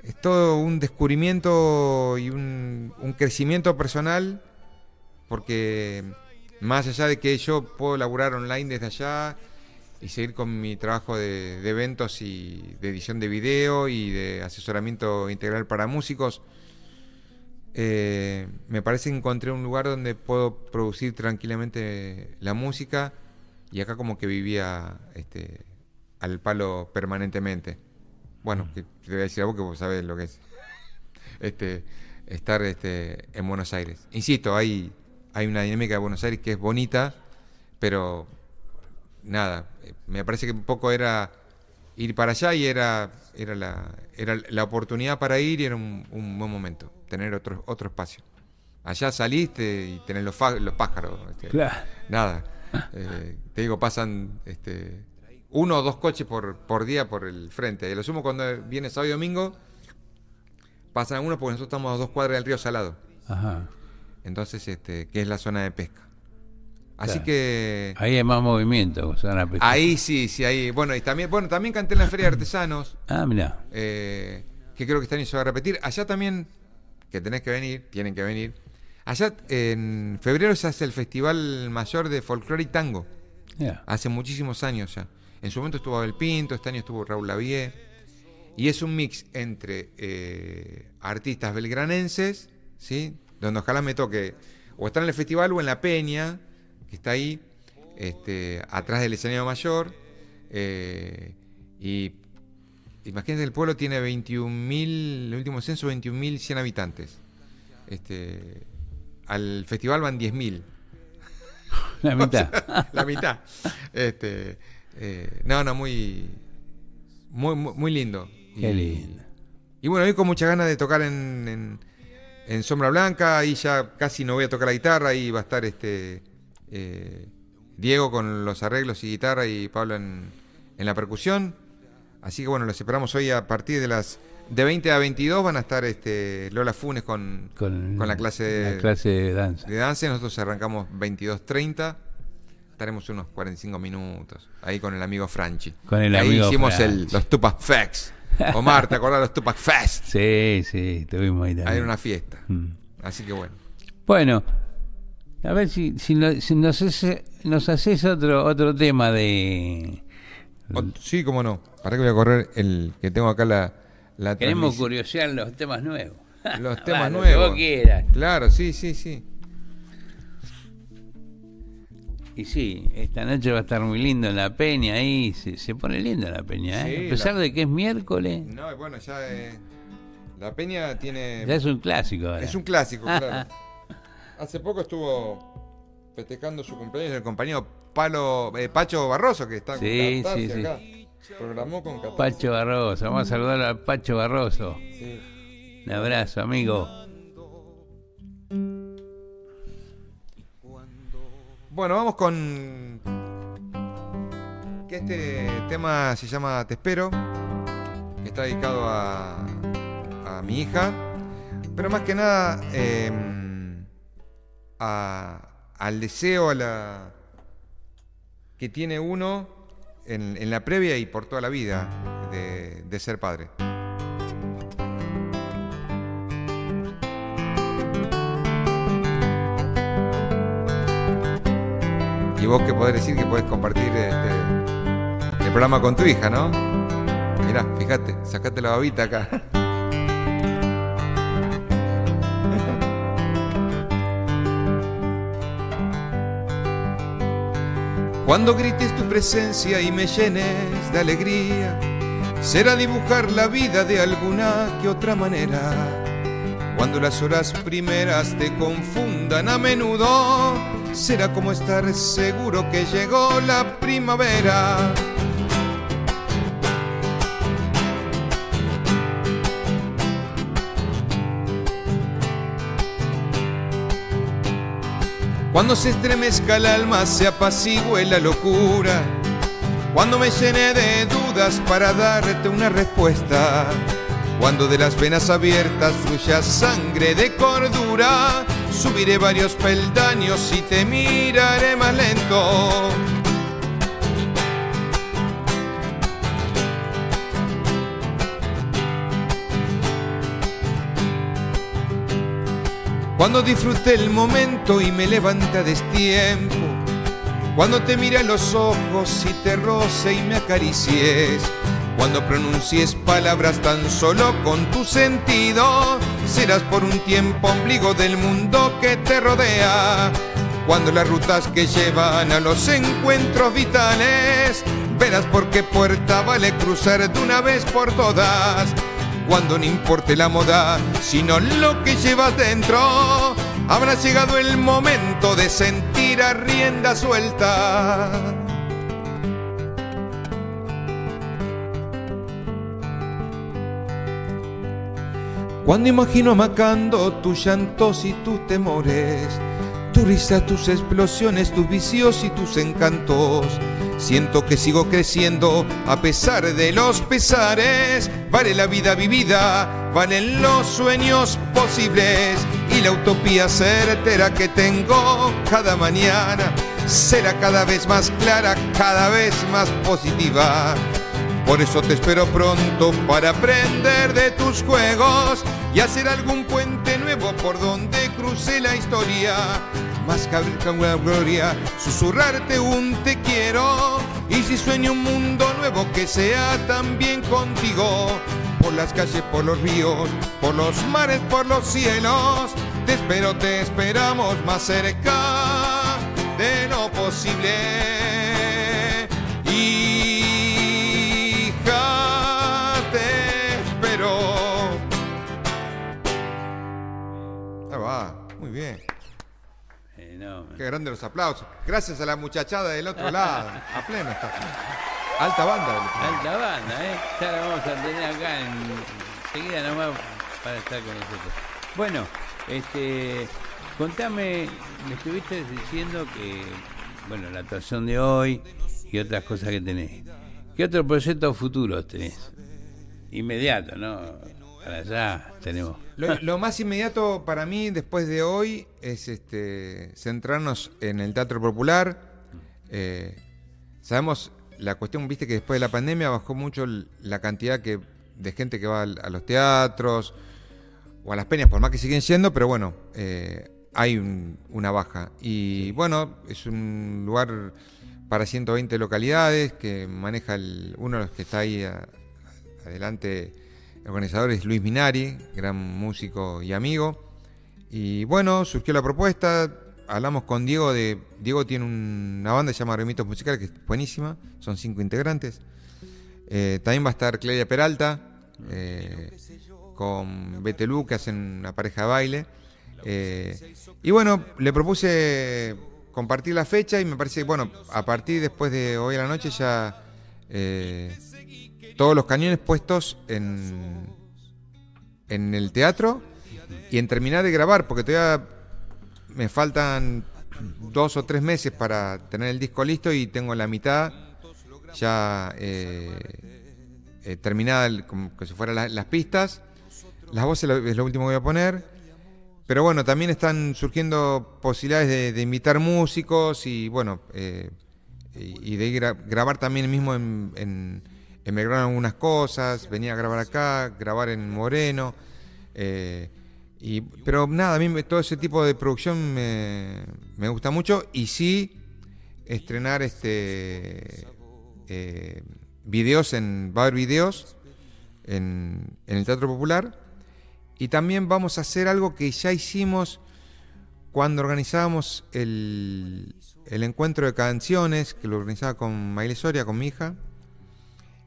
es todo un descubrimiento y un, crecimiento personal, porque más allá de que yo puedo laburar online desde allá y seguir con mi trabajo de, eventos y de edición de video y de asesoramiento integral para músicos, eh, me parece que encontré un lugar donde puedo producir tranquilamente la música y acá como que vivía este, al palo permanentemente. Bueno, te voy a decir algo que vos sabés lo que es este, estar este, en Buenos Aires. Insisto, hay, hay una dinámica de Buenos Aires que es bonita, pero nada, me parece que un poco era ir para allá y era, era, la, era la oportunidad para ir y era un, buen momento, tener otro, otro espacio. Allá saliste y tenés los, los pájaros. Este, nada. Eh, te digo, pasan este, uno o dos coches por, por día por el frente. Y lo sumo cuando viene sábado y domingo, pasan uno porque nosotros estamos a dos cuadras del río Salado. Ajá. Entonces, este, que es la zona de pesca. Así que. Ahí hay más movimiento, zona pesca. Ahí sí, sí, ahí. Bueno, y también, bueno, también canté en la Feria de Artesanos. Ah, mira. Eh, que creo que se va a repetir. Allá también, que tenés que venir, tienen que venir. Allá en febrero se hace el Festival Mayor de Folclore y Tango. Hace muchísimos años ya. En su momento estuvo Abel Pinto, este año estuvo Raúl Lavie. Y es un mix entre eh, artistas belgranenses, ¿sí? donde ojalá me toque o estar en el festival o en la peña, que está ahí, este, atrás del escenario mayor. Eh, y imagínense, el pueblo tiene 21.000, el último censo, 21.100 habitantes. Este, al festival van 10.000. La mitad. la mitad. Este, eh, no, no, muy, muy, muy, lindo. Qué y, lindo. Y bueno, hoy con mucha ganas de tocar en, en Sombra Blanca, ahí ya casi no voy a tocar la guitarra, ahí va a estar este eh, Diego con los arreglos y guitarra y Pablo en, en, la percusión. Así que bueno, los esperamos hoy a partir de las de 20 a 22 van a estar este Lola Funes con, con, la clase de, clase de danza. De danza, nosotros arrancamos 22.30 estaremos unos 45 minutos ahí con el amigo Franchi. Con el ahí amigo hicimos el, los Tupac Facts. Omar, ¿te acordás de los Tupac Fest? Sí, sí, tuvimos ahí también. Ahí era una fiesta. Mm. Así que bueno. Bueno, a ver si, si, nos, haces, otro, otro tema de... sí, cómo no. Para que voy a correr el que tengo acá la... la Queremos curiosear los temas nuevos. Los temas nuevos. vos quieras. Claro, sí, sí, sí. Y sí, esta noche va a estar muy lindo en la peña ahí, se, se pone lindo la peña, ¿eh? a pesar de que es miércoles. No, bueno, ya eh, la peña tiene... Ya es un clásico. Es un clásico, claro. Hace poco estuvo festejando su cumpleaños el compañero Palo, eh, Pacho Barroso, que está sí, con sí, acá. Programó con Pacho Barroso, vamos a saludar a Pacho Barroso. Un abrazo, amigo. Bueno, vamos con. Que este tema se llama Te espero. Que está dedicado a, a mi hija. Pero más que nada em, al deseo, a la. que tiene uno en, la previa y por toda la vida de ser padre. Y vos que podés decir que podés compartir este, el programa con tu hija, ¿no? Mirá, fíjate, sacate la babita acá. Cuando grites tu presencia y me llenes de alegría, será dibujar la vida de alguna que otra manera. Cuando las horas primeras te confundan a menudo, será como estar seguro que llegó la primavera. Cuando se estremezca el alma, se apacigüe la locura. Cuando me llene de dudas para darte una respuesta. Cuando de las venas abiertas fluya sangre de cordura Subiré varios peldaños y te miraré más lento. Cuando disfrute el momento y me levante a destiempo. Cuando te mire a los ojos y te roce y me acaricies cuando pronuncies palabras tan solo con tu sentido, serás por un tiempo ombligo del mundo que te rodea. Cuando las rutas que llevan a los encuentros vitales, verás por qué puerta vale cruzar de una vez por todas. Cuando no importe la moda, sino lo que llevas dentro, habrá llegado el momento de sentir a rienda suelta. Cuando imagino amacando tus llantos y tus temores, tu risa, tus explosiones, tus vicios y tus encantos, siento que sigo creciendo a pesar de los pesares. Vale la vida vivida, valen los sueños posibles y la utopía certera que tengo cada mañana será cada vez más clara, cada vez más positiva. Por eso te espero pronto para aprender de tus juegos y hacer algún puente nuevo por donde cruce la historia. Más que la gloria, susurrarte un te quiero. Y si sueño un mundo nuevo que sea también contigo. Por las calles, por los ríos, por los mares, por los cielos. Te espero, te esperamos más cerca de lo posible. Qué grande los aplausos. Gracias a la muchachada del otro lado. A pleno está. Alta banda. Alta banda, ¿eh? Ya la vamos a tener acá en, enseguida nomás para estar con nosotros. Bueno, Este, contame, me estuviste diciendo que, bueno, la actuación de hoy y otras cosas que tenés. ¿Qué otro proyecto futuro tenés? Inmediato, ¿no? Para allá tenemos. Lo, más inmediato para mí después de hoy es este centrarnos en el teatro popular. Eh, sabemos la cuestión, viste que después de la pandemia bajó mucho la cantidad que, de gente que va a los teatros o a las peñas, por más que siguen siendo, pero bueno, eh, hay una baja. Y bueno, es un lugar para 120 localidades que maneja uno de los que está ahí adelante, el organizador es Luis Minari, gran músico y amigo. Y bueno, surgió la propuesta, hablamos con Diego de. Diego tiene una banda que se llama Remitos Musicales, que es buenísima, son cinco integrantes. Eh, también va a estar Claudia Peralta, eh, con Betelú, que hacen una pareja de baile. Eh, y bueno, le propuse compartir la fecha y me parece que, bueno, a partir después de hoy a la noche ya todos los cañones puestos en, en el teatro y en terminar de grabar, porque todavía me faltan dos o tres meses para tener el disco listo y tengo la mitad ya eh, eh, terminada, como que si fueran las pistas. Las voces es lo último que voy a poner. Pero bueno, también están surgiendo posibilidades de, invitar músicos y bueno, eh, y, de ir a grabar también mismo en, en Belgrano algunas cosas, venir a grabar acá, grabar en Moreno. Eh, pero nada, a mí todo ese tipo de producción me, gusta mucho y sí estrenar este eh, videos en va a haber videos en, el Teatro Popular y también vamos a hacer algo que ya hicimos cuando organizábamos el, el encuentro de canciones que lo organizaba con Maile Soria, con mi hija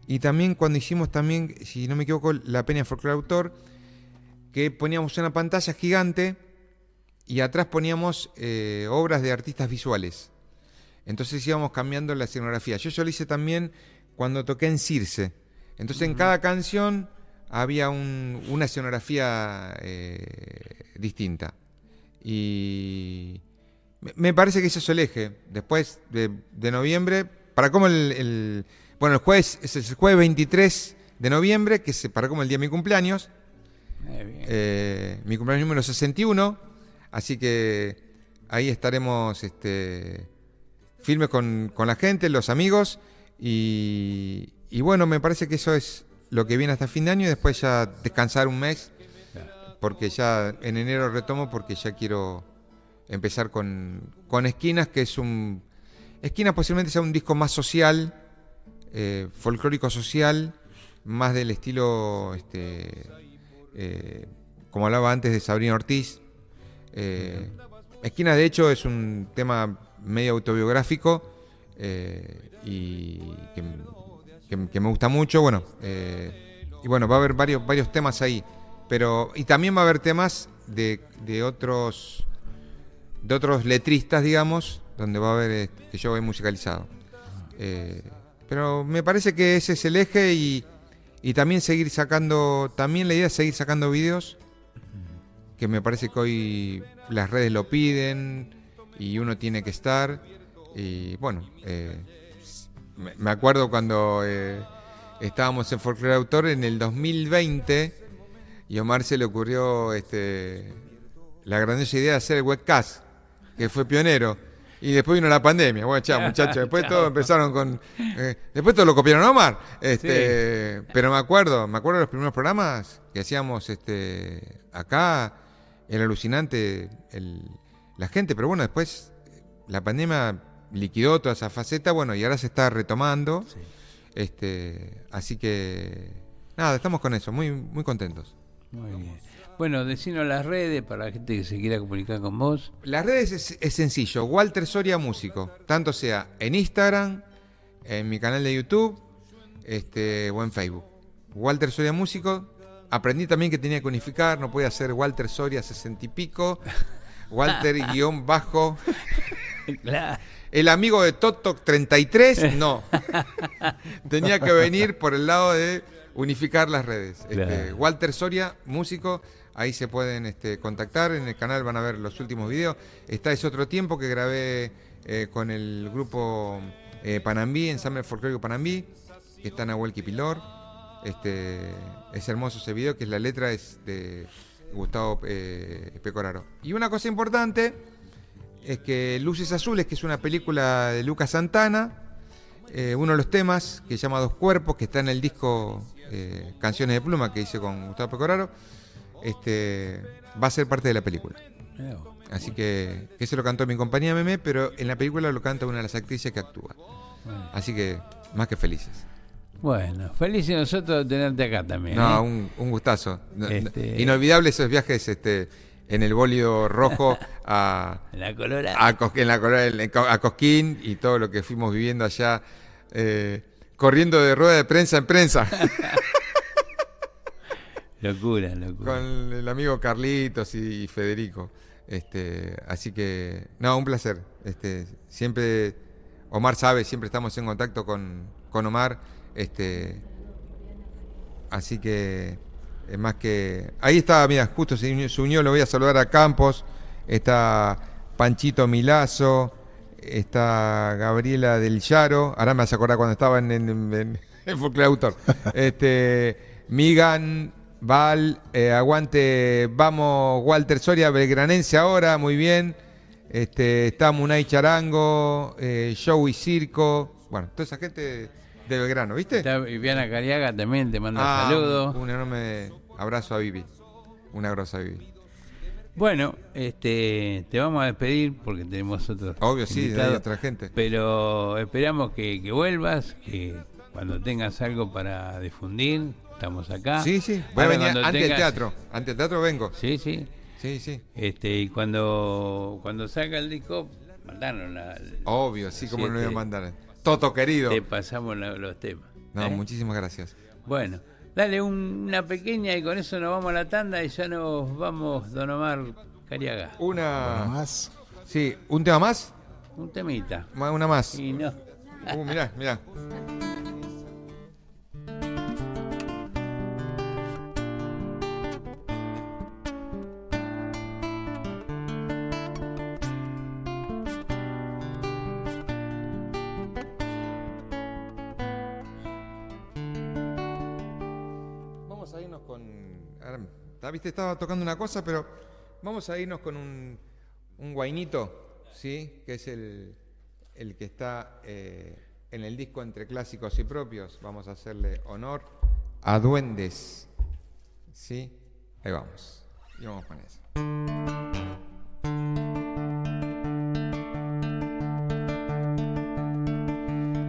y también cuando hicimos también, si no me equivoco, la Peña Folklore Autor que poníamos una pantalla gigante y atrás poníamos eh, obras de artistas visuales. Entonces íbamos cambiando la escenografía. Yo, yo lo hice también cuando toqué en Circe. Entonces en cada canción había una escenografía eh, distinta. Y me parece que ese es el eje. Después de, noviembre, para como el, Bueno, el jueves es el jueves 23 de noviembre, que es para como el día de mi cumpleaños. Eh, mi cumpleaños número 61, así que ahí estaremos este, firmes con, la gente, los amigos, y, bueno, me parece que eso es lo que viene hasta fin de año y después ya descansar un mes, porque ya en enero retomo porque ya quiero empezar con, Esquinas, que es un... Esquinas posiblemente sea un disco más social, eh, folclórico social, más del estilo este, eh, como hablaba antes de Sabrina Ortiz. Eh, Esquina, de hecho, es un tema medio autobiográfico y que, me gusta mucho. Bueno, y bueno, va a haber varios, varios temas ahí. Pero, y también va a haber temas de, otros de otros letristas, digamos, donde va a haber que yo he musicalizado. Pero me parece que ese es el eje y, y también seguir sacando, también la idea es seguir sacando vídeos, que me parece que hoy las redes lo piden y uno tiene que estar. Y bueno, eh, me acuerdo cuando eh, estábamos en Folklore Autor en el 2020 y a Omar se le ocurrió este, la grandiosa idea de hacer el webcast, que fue pionero. Y después vino la pandemia. Bueno, chao, muchachos. Después todo empezaron con. Eh, después todo lo copiaron a Omar. Este, Pero me acuerdo, me acuerdo de los primeros programas que hacíamos este acá. Era alucinante la gente. Pero bueno, después la pandemia liquidó toda esa faceta. Bueno, y ahora se está retomando. Este, así que. Nada, estamos con eso. Muy, muy contentos. Muy bien. Bueno, decinos las redes para la gente que se quiera comunicar con vos. Las redes es, sencillo, Walter Soria Músico, tanto sea en Instagram, en mi canal de YouTube este, o en Facebook. Walter Soria Músico. Aprendí también que tenía que unificar, no podía ser Walter Soria sesenta y pico, Walter guion bajo. El amigo de Totok 33, no. tenía que venir por el lado de unificar las redes. Este, Walter Soria, músico, ahí se pueden este, contactar, en el canal van a ver los últimos videos. Está ese otro tiempo que grabé eh, con el grupo eh, Panambí, Ensamble Folclórico Panambí, que está en Abuelki Pilor. Este, es hermoso ese video, que es la letra es de Gustavo eh, Pecoraro. Y una cosa importante es que Luces Azules, que es una película de Lucas Santana, eh, uno de los temas que se llama Dos Cuerpos, que está en el disco eh, Canciones de Pluma que hice con Gustavo Pecoraro, este, va a ser parte de la película. Así que, que eso lo cantó mi compañía Meme, pero en la película lo canta una de las actrices que actúa. Así que más que felices. Bueno, felices nosotros de tenerte acá también. No, ¿eh? un, gustazo. Este... Inolvidable esos viajes este, en el bólido rojo a, la Colorada. A, en la a Cosquín y todo lo que fuimos viviendo allá, eh, corriendo de rueda de prensa en prensa. locura, locura. Con el amigo Carlitos y, Federico. Este, así que, no, un placer. Este, siempre, Omar sabe, siempre estamos en contacto con, con Omar. Este, así que es más que. Ahí está, mira, justo se unió, lo voy a saludar a Campos. Está Panchito Milazo. Está Gabriela del Yaro. Ahora me vas a acordar cuando estaba en, en, Autor. este, Migan, Val, eh, aguante, vamos, Walter Soria, belgranense ahora, muy bien. Este, está Munay Charango, eh, Show y Circo. Bueno, toda esa gente de Belgrano, ¿viste? Está Viviana Cariaga también te manda ah, saludos. Un enorme abrazo a Vivi. Una grosa Vivi. Bueno, este, te vamos a despedir porque tenemos otros. Obvio, sí, hay otra gente. Pero esperamos que, vuelvas, que cuando tengas algo para difundir, estamos acá. Sí, sí, voy a venir ante el teatro. Ante el teatro vengo. Sí, sí. Sí, sí. Este, y cuando, cuando salga el disco, mandaron la. Obvio, sí, como no lo voy a mandar. Toto querido. Te pasamos los temas. No, ¿eh? muchísimas gracias. Bueno, dale una pequeña y con eso nos vamos a la tanda y ya nos vamos, Don Omar Cariaga. Una más. Sí, ¿un tema más? Un temita. Una más. Y no. Uh, mirá, mirá. Viste, estaba tocando una cosa, pero vamos a irnos con un, un guainito, ¿sí? Que es el, el que está eh, en el disco entre clásicos y propios. Vamos a hacerle honor a Duendes, ¿sí? Ahí vamos. Y vamos con eso.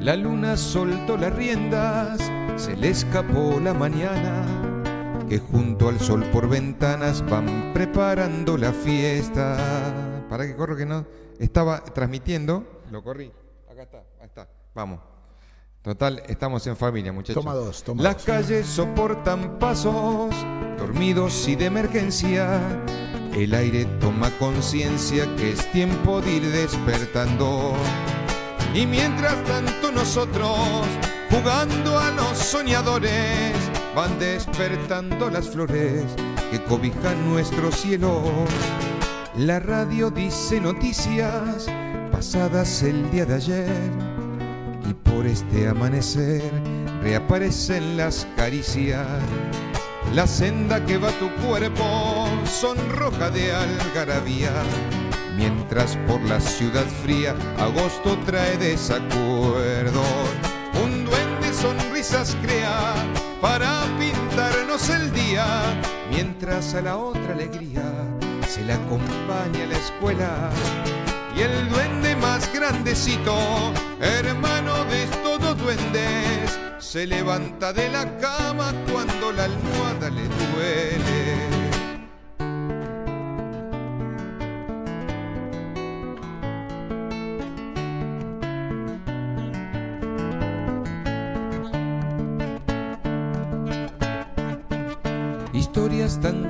La luna soltó las riendas, se le escapó la mañana que junto al sol por ventanas van preparando la fiesta. Para que corro que no. Estaba transmitiendo, lo corrí. Acá está, ahí está. Vamos. Total, estamos en familia, muchachos. Toma dos, toma Las calles soportan pasos, dormidos y de emergencia. El aire toma conciencia que es tiempo de ir despertando. Y mientras tanto nosotros, jugando a los soñadores, van despertando las flores que cobijan nuestro cielo. La radio dice noticias pasadas el día de ayer y por este amanecer reaparecen las caricias. La senda que va tu cuerpo son roja de algarabía, mientras por la ciudad fría agosto trae desacuerdo. Un duende sonrisas crea para pintarnos el día, mientras a la otra alegría se le acompaña a la escuela. Y el duende más grandecito, hermano de estos dos duendes, se levanta de la cama cuando la almohada le duele.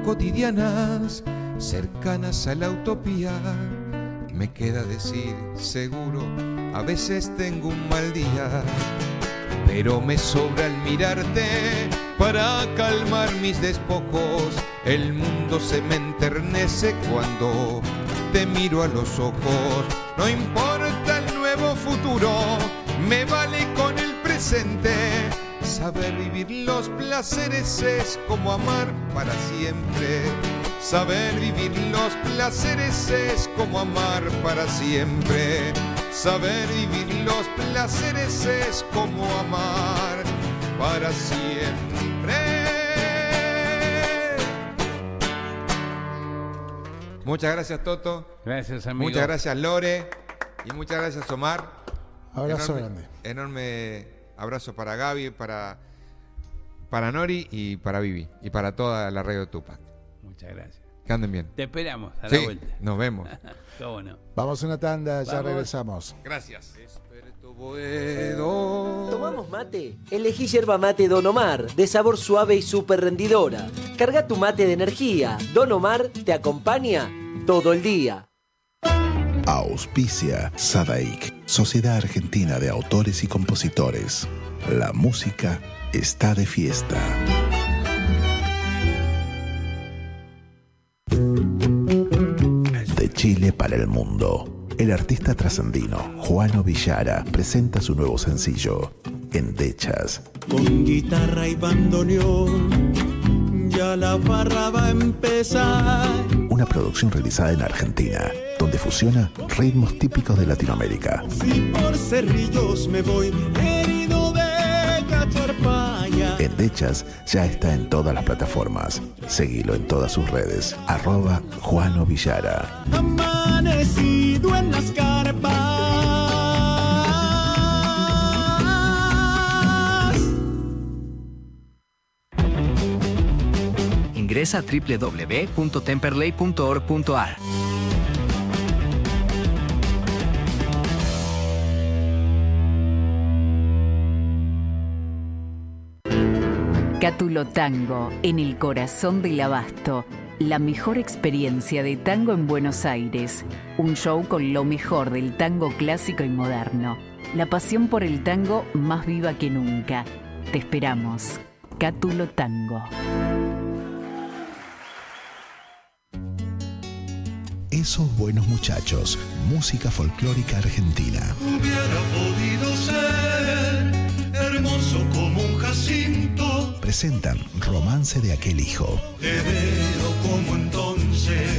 Cotidianas, cercanas a la utopía. Me queda decir seguro, a veces tengo un mal día, pero me sobra el mirarte para calmar mis despojos. El mundo se me enternece cuando te miro a los ojos. No importa el nuevo futuro, me vale con el presente. Saber vivir los placeres es como amar para siempre. Saber vivir los placeres es como amar para siempre. Saber vivir los placeres es como amar para siempre. Muchas gracias Toto. Gracias amigo. Muchas gracias Lore. Y muchas gracias Omar. Abrazo grande. Enorme abrazo para Gaby, para, para Nori y para Vivi. Y para toda la radio Tupac. Muchas gracias. Que anden bien. Te esperamos a la vuelta. Nos vemos. Vamos a una tanda, ya regresamos. Gracias. ¿Tomamos mate? Elegí yerba mate Don Omar, de sabor suave y súper rendidora. Carga tu mate de energía. Don Omar te acompaña todo el día. Auspicia Sadaik, Sociedad Argentina de Autores y Compositores. La música está de fiesta. De Chile para el mundo. El artista trascendino Juano Villara presenta su nuevo sencillo, Endechas. Con guitarra y bandoneón, ya la barra va a empezar. Una producción realizada en Argentina, donde fusiona ritmos típicos de Latinoamérica. Si por cerrillos me voy herido de cacharpaya. Endechas ya está en todas las plataformas. Seguilo en todas sus redes. Arroba Juano Villara. Amanecido en las carpas. Ingresa a www.temperley.org.ar. Cátulo Tango, en el corazón del abasto. La mejor experiencia de tango en Buenos Aires. Un show con lo mejor del tango clásico y moderno. La pasión por el tango más viva que nunca. Te esperamos. Cátulo Tango. Esos buenos muchachos, música folclórica argentina. Hubiera podido ser Presentan Romance de aquel hijo. Te veo como entonces,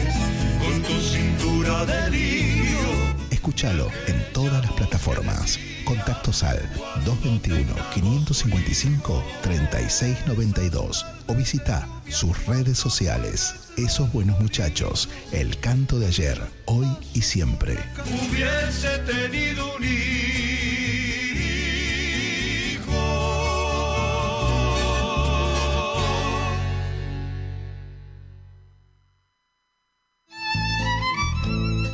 con tu cintura de lirio. Escúchalo en todas las plataformas. Contactos al 221-555-3692 o visita sus redes sociales. Esos buenos muchachos, el canto de ayer, hoy y siempre. Hubiese tenido un hijo.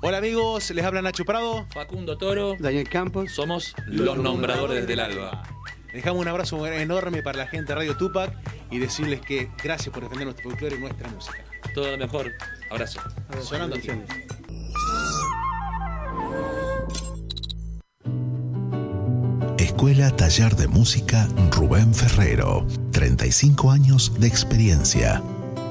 Hola amigos, les habla Nacho Prado, Facundo Toro, Daniel Campos. Somos los nombradores del alba. Dejamos un abrazo enorme para la gente de Radio Tupac y decirles que gracias por defender nuestro folclore y nuestra música. Todo lo mejor. Abrazo. Sonando aquí. Escuela Taller de Música Rubén Ferrero. 35 años de experiencia.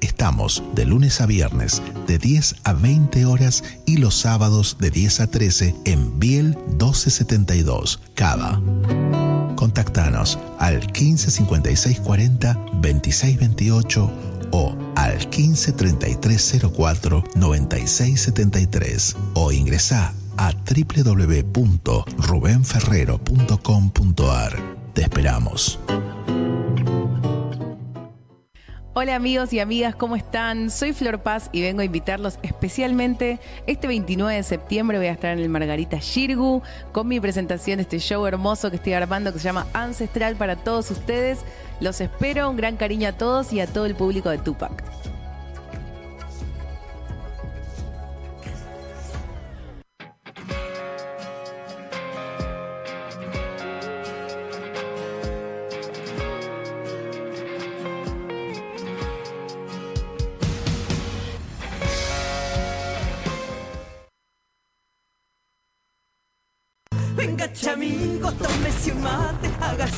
Estamos de lunes a viernes de 10 a 20 horas y los sábados de 10 a 13 en Biel 1272, Cava. Contactanos al 15 56 40 26 28 o al 15 33 04 96 73 o ingresa a www.rubenferrero.com.ar. Te esperamos. Hola amigos y amigas, ¿cómo están? Soy Flor Paz y vengo a invitarlos especialmente este 29 de septiembre voy a estar en el Margarita Shirgu con mi presentación de este show hermoso que estoy armando que se llama Ancestral para todos ustedes. Los espero, un gran cariño a todos y a todo el público de Tupac.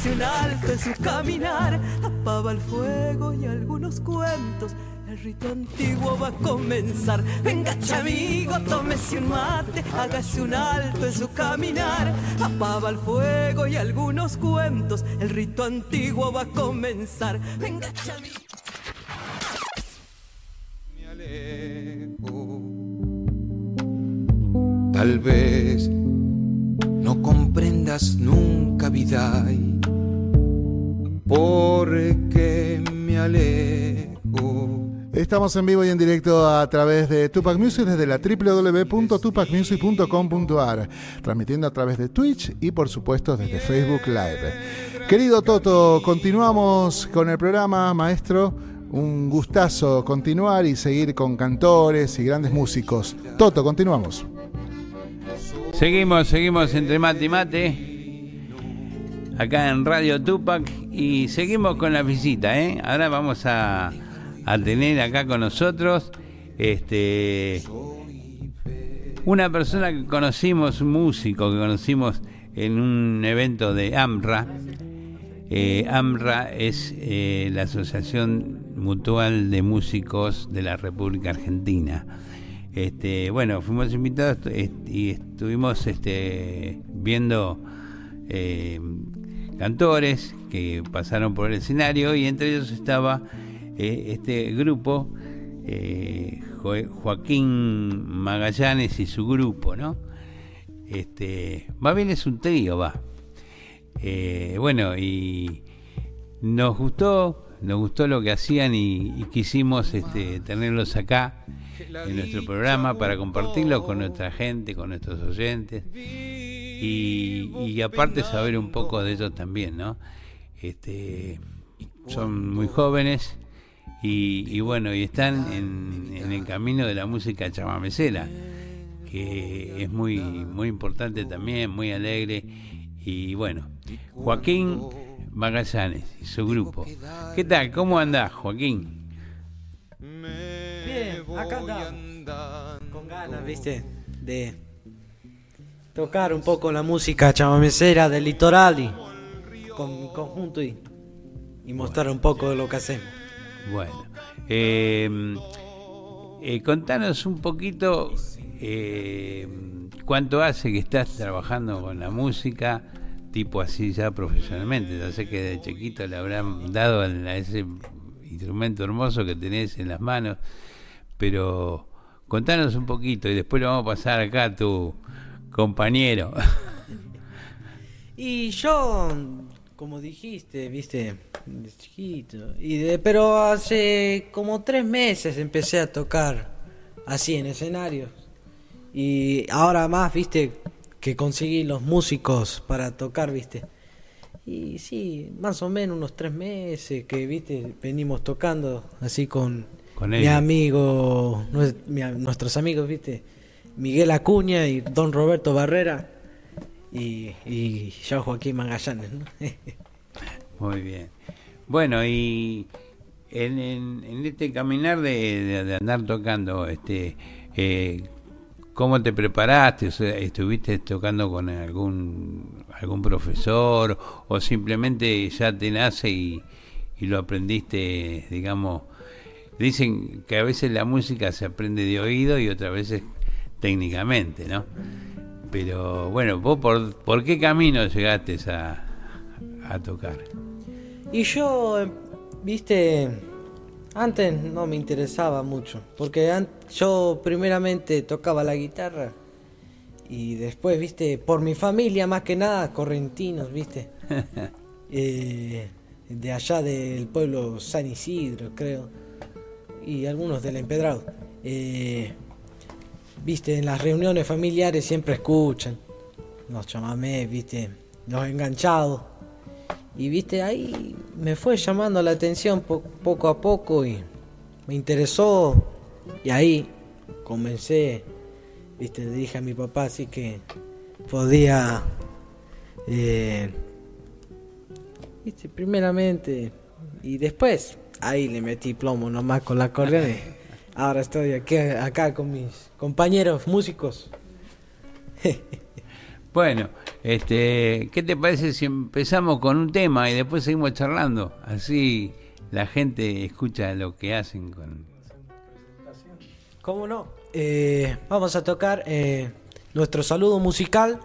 Hágase un alto en su caminar, apaba el fuego y algunos cuentos. El rito antiguo va a comenzar. Venga, amigo, tómese un mate, hágase un alto en su caminar. Apaba el fuego y algunos cuentos. El rito antiguo va a comenzar. Venga, amigo. Me alejo. Tal vez no comprendas nunca vida porque me alejo. Estamos en vivo y en directo a través de Tupac Music desde la www.tupacmusic.com.ar, transmitiendo a través de Twitch y por supuesto desde Facebook Live. Querido Toto, continuamos con el programa, maestro. Un gustazo continuar y seguir con cantores y grandes músicos. Toto, continuamos. Seguimos, seguimos entre mate y mate. Acá en Radio Tupac. Y seguimos con la visita, ¿eh? Ahora vamos a, tener acá con nosotros. Este. Una persona que conocimos, músico que conocimos en un evento de AMRA. Eh, AMRA es eh, la Asociación Mutual de Músicos de la República Argentina. Este, bueno, fuimos invitados y estuvimos este, viendo eh, cantores que pasaron por el escenario y entre ellos estaba eh, este grupo, eh, Joaquín Magallanes y su grupo, ¿no? Este, más bien es un trío, va. bueno, y nos gustó, nos gustó lo que hacían y, quisimos este, tenerlos acá en nuestro programa para compartirlo con nuestra gente, con nuestros oyentes y, aparte saber un poco de ellos también, ¿no? Este, son muy jóvenes y, bueno, y están en, el camino de la música chamamecera, que es muy, muy importante también, muy alegre y bueno, Joaquín Magallanes y su grupo. ¿Qué tal? ¿Cómo andás, Joaquín? acá con ganas, viste, de tocar un poco la música chamamecera del litoral y con mi conjunto y, mostrar un poco de lo que hacemos. Bueno, em, eh, contanos un poquito eh, cuánto hace que estás trabajando con la música, tipo así ya profesionalmente. Ya sé que de chiquito le habrán dado a ese instrumento hermoso que tenés en las manos pero contanos un poquito y después lo vamos a pasar acá a tu compañero. Y yo, como dijiste, viste, chiquito, y de, pero hace como tres meses empecé a tocar así en escenarios. Y ahora más, viste, que conseguí los músicos para tocar, viste. Y sí, más o menos unos tres meses que, viste, venimos tocando así con mi amigo, nuestros amigos, viste, Miguel Acuña y Don Roberto Barrera y, y Joaquín Magallanes. Muy bien. Bueno, y en, en, este caminar de, andar tocando, este, eh, ¿cómo te preparaste? ¿Estuviste tocando con algún, algún profesor o simplemente ya te nace y, y lo aprendiste, digamos, dicen que a veces la música se aprende de oído y otras veces técnicamente, ¿no? Pero bueno, vos por, por qué camino llegaste a, a tocar? Y yo, viste, antes no me interesaba mucho, porque yo primeramente tocaba la guitarra y después, viste, por mi familia más que nada, correntinos, viste. Eh, de allá del pueblo San Isidro, creo, y algunos del Empedrado. Eh, viste, en las reuniones familiares siempre escuchan los chamamés, viste, los enganchados. Y viste, ahí me fue llamando la atención poco a poco y me interesó. Y ahí comencé viste, dije a mi papá así que podía, eh, viste, primeramente, y después ahí le metí plomo nomás con la acordeón. Ahora estoy aquí, acá con mis compañeros músicos. bueno, este, ¿qué te parece si empezamos con un tema y después seguimos charlando? Así la gente escucha lo que hacen con... ¿Cómo no? Eh, vamos a tocar eh, nuestro saludo musical,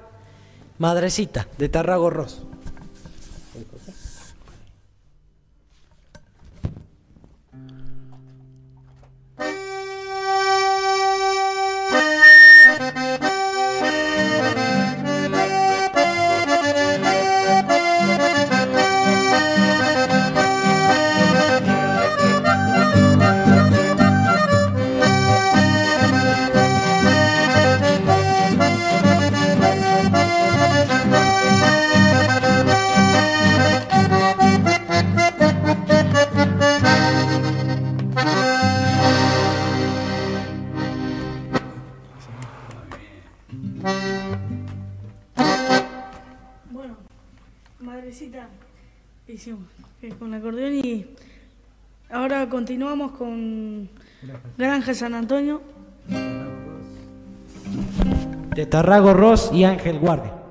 Madrecita, de Tarrago Ross. Con el acordeón y ahora continuamos con Granja San Antonio. De Tarrago Ross y Ángel Guardia.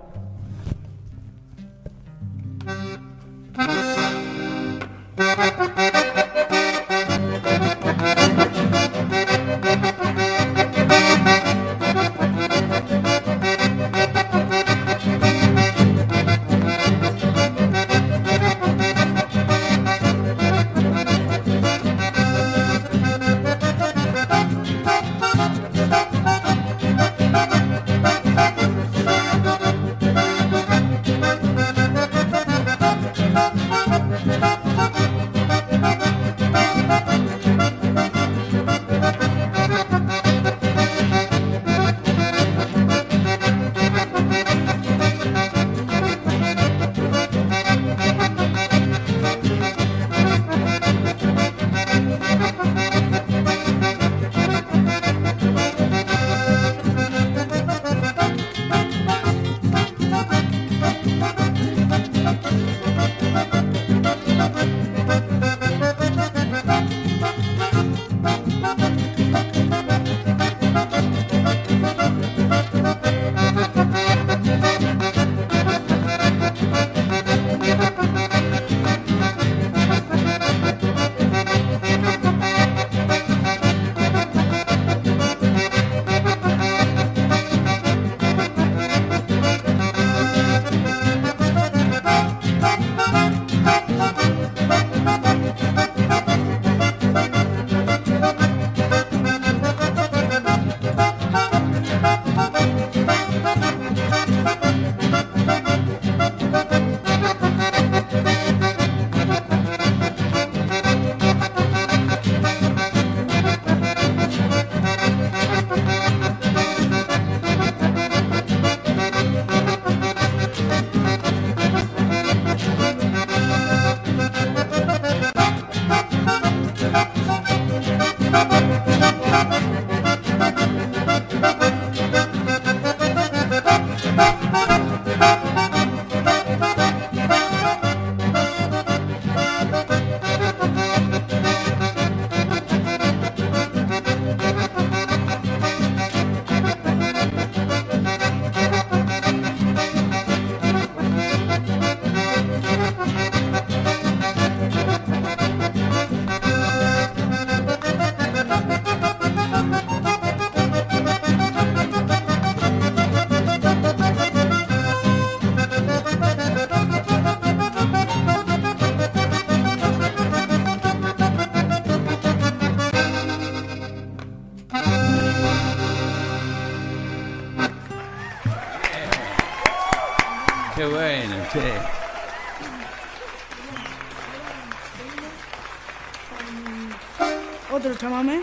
Chamamé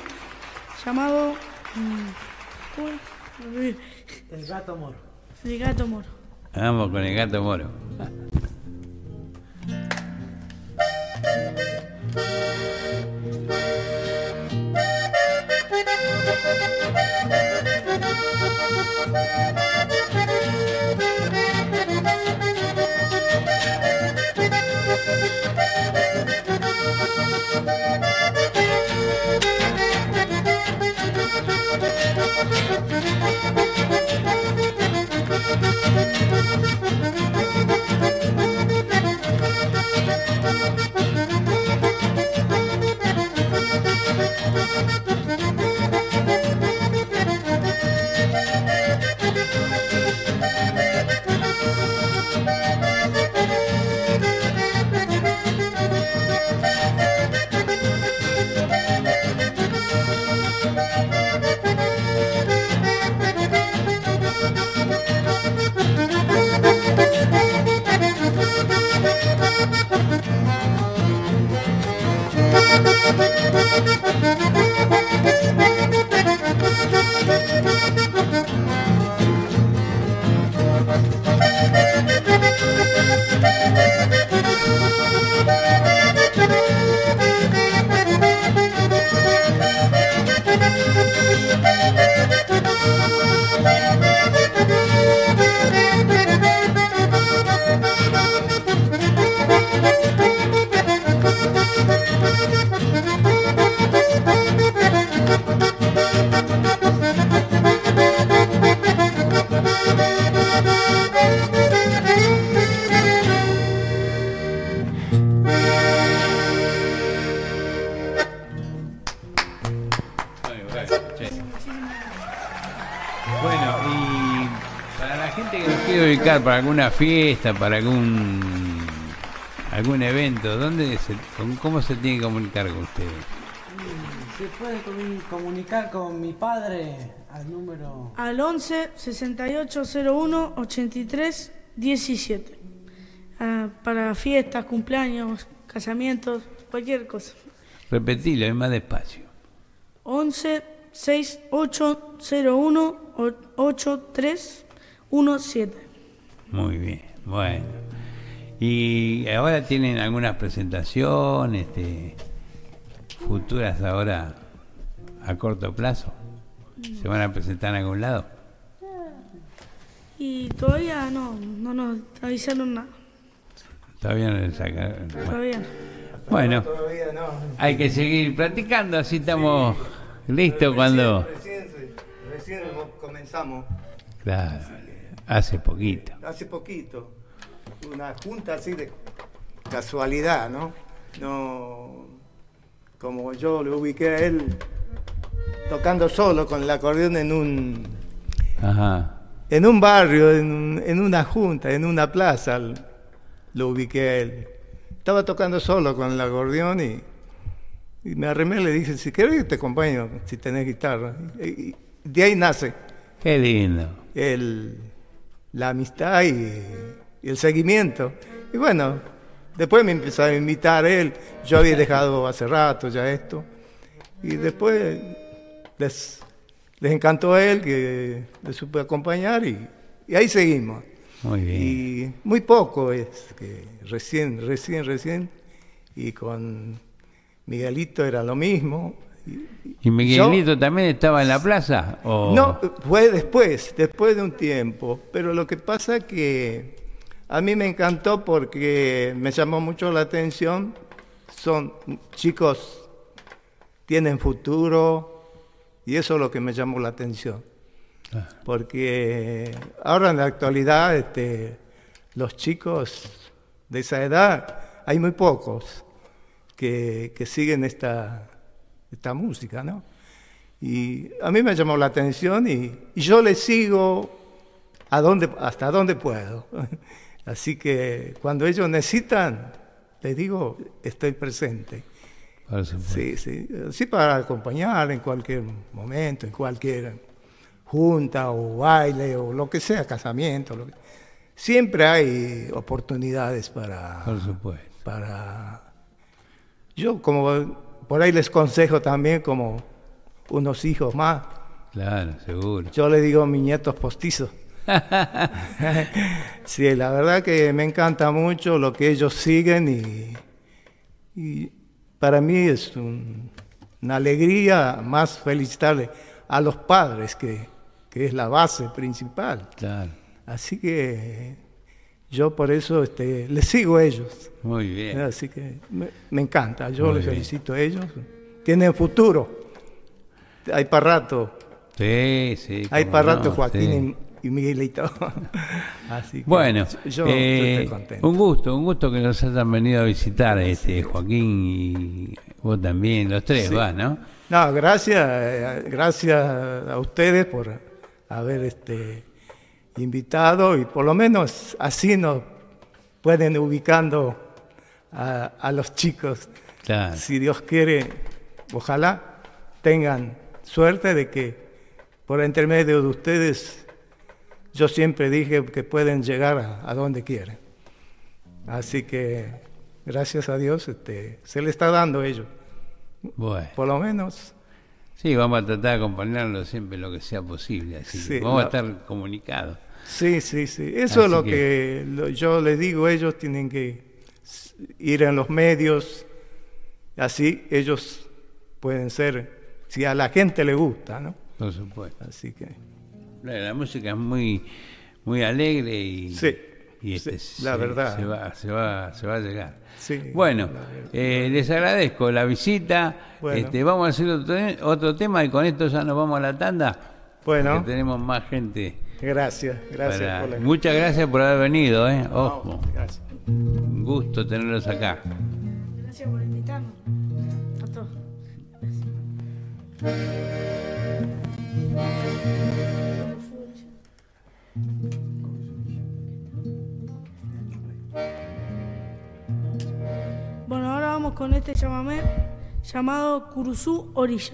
llamado. Mm, el gato moro. El gato moro. Vamos con el gato moro. para alguna fiesta, para algún algún evento, ¿dónde se, ¿cómo se tiene que comunicar con ustedes? Se puede comunicar con mi padre al número... Al 11 6801 83 17. para fiestas, cumpleaños, casamientos, cualquier cosa. Repetilo, es más despacio. 11 6801 8317. Muy bien, bueno. Y ahora tienen algunas presentaciones este, futuras ahora a corto plazo. ¿Se van a presentar en algún lado? Y todavía no, no nos avisaron nada. Todavía no sacaron. Todavía Bueno, hay que seguir practicando, así estamos listos cuando... Recién, recién comenzamos. Claro. Hace poquito. Hace poquito. Una junta así de casualidad, ¿no? No. Como yo lo ubiqué a él tocando solo con el acordeón en un. Ajá. En un barrio, en, una junta, en una plaza, lo ubiqué a él. Estaba tocando solo con el acordeón y, me arremé y le dije, si quieres te acompaño, si tenés guitarra. Y, de ahí nace. Qué lindo. El, la amistad y, el seguimiento. Y bueno, después me empezó a invitar él. Yo había dejado hace rato ya esto. Y después les, les encantó a él que le supe acompañar y, ahí seguimos. Muy bien. Y muy poco es que recién, recién, recién. Y con Miguelito era lo mismo. ¿Y Miguelito también estaba en la plaza? No, fue después, después de un tiempo. Pero lo que pasa es que a mí me encantó porque me llamó mucho la atención. Son chicos, tienen futuro y eso es lo que me llamó la atención. Ah. Porque ahora en la actualidad este, los chicos de esa edad, hay muy pocos que, que siguen esta, esta música, ¿no? Y a mí me llamó la atención y, yo le sigo a donde, hasta donde puedo. Así que cuando ellos necesitan, les digo, estoy presente. Sí, sí, sí, para acompañar en cualquier momento, en cualquier junta o baile o lo que sea, casamiento. Lo siempre hay oportunidades para... Por supuesto. Para... Yo como por ahí les consejo también como unos hijos más. Claro, seguro. Yo le digo mis nietos postizos. sí, la verdad que me encanta mucho lo que ellos siguen y, para mí es una alegría más felicitarle a los padres, que, que, es la base principal. Claro. Así que yo por eso este, les sigo a ellos. Muy bien. Así que me, encanta, yo les felicito a ellos. Tienen futuro. Hay para rato. Sí, sí. Hay para rato Joaquín y Miguelito. Así que bueno, yo eh, estoy contento. Un gusto, un gusto que nos hayan venido a visitar, este Joaquín y vos también, los tres, va, ¿no? No, gracias, eh, gracias a ustedes por haber este invitado y por lo menos así nos pueden ubicando a, los chicos. Si Dios quiere, ojalá tengan suerte de que por intermedio de ustedes yo siempre dije que pueden llegar a, donde quieren. Así que gracias a Dios este, se le está dando ello. Bueno. Por lo menos. Sí, vamos a tratar de acompañarlo siempre lo que sea posible. Así vamos a estar comunicados. Sí, sí, sí. Eso es lo que, yo les digo, ellos tienen que ir en los medios, así ellos pueden ser, si a la gente le gusta, ¿no? Por supuesto. Así que... La, música es muy, muy alegre y... Sí. Y este, la verdad. Se va, se, va, se va a llegar. bueno, eh, les agradezco la visita. Este, vamos a hacer otro, otro tema y con esto ya nos vamos a la tanda. Bueno. tenemos más gente Gracias, gracias por la... Muchas gracias por haber venido, ¿eh? Ojo. gracias. Un gusto tenerlos acá. Gracias por invitarnos. A todos. Bueno, ahora vamos con este chamamé llamado Curuzú Orilla.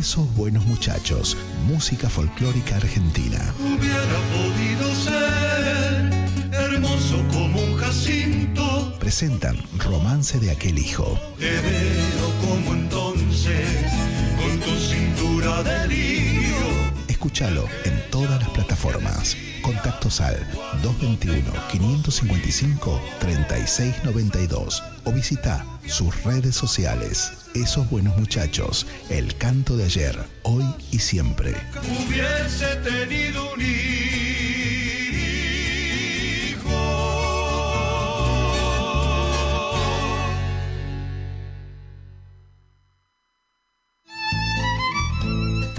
Esos buenos muchachos, música folclórica argentina. Hubiera podido ser hermoso como un jacinto. Presentan Romance de aquel hijo. Te veo como entonces, con tu cintura de lío. Escúchalo en todas las plataformas. Contactos al 221-555-3692 o visita sus redes sociales. Esos buenos muchachos, el canto de ayer, hoy y siempre. Hubiese tenido un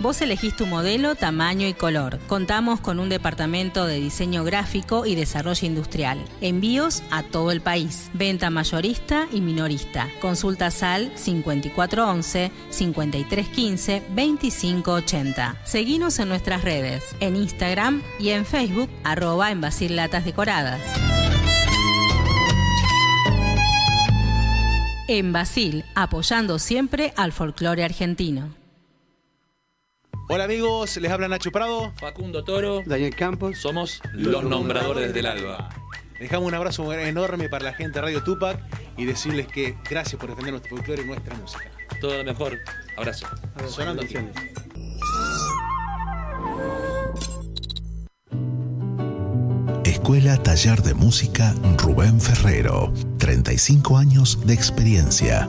Vos elegís tu modelo, tamaño y color. Contamos con un departamento de diseño gráfico y desarrollo industrial. Envíos a todo el país. Venta mayorista y minorista. Consulta SAL 5411-5315-2580. Seguinos en nuestras redes, en Instagram y en Facebook, arroba en Latas Decoradas. En Basil, apoyando siempre al folclore argentino. Hola amigos, les habla Nacho Prado, Facundo Toro, Daniel Campos. Somos los nombradores del alba. Dejamos un abrazo enorme para la gente de Radio Tupac y decirles que gracias por defender nuestro folclore y nuestra música. Todo lo mejor. Abrazo. Sonando aquí. Escuela Taller de Música Rubén Ferrero. 35 años de experiencia.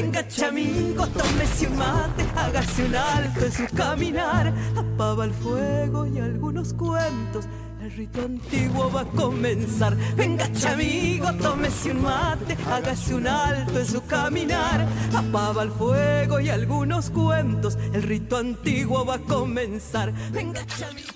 Venga, amigo, tómese un mate, hágase un alto en su caminar. Apaga el fuego y algunos cuentos. El rito antiguo va a comenzar. Venga, amigo, tómese un mate, hágase un alto en su caminar. Apaga el fuego y algunos cuentos. El rito antiguo va a comenzar. Venga, amigo.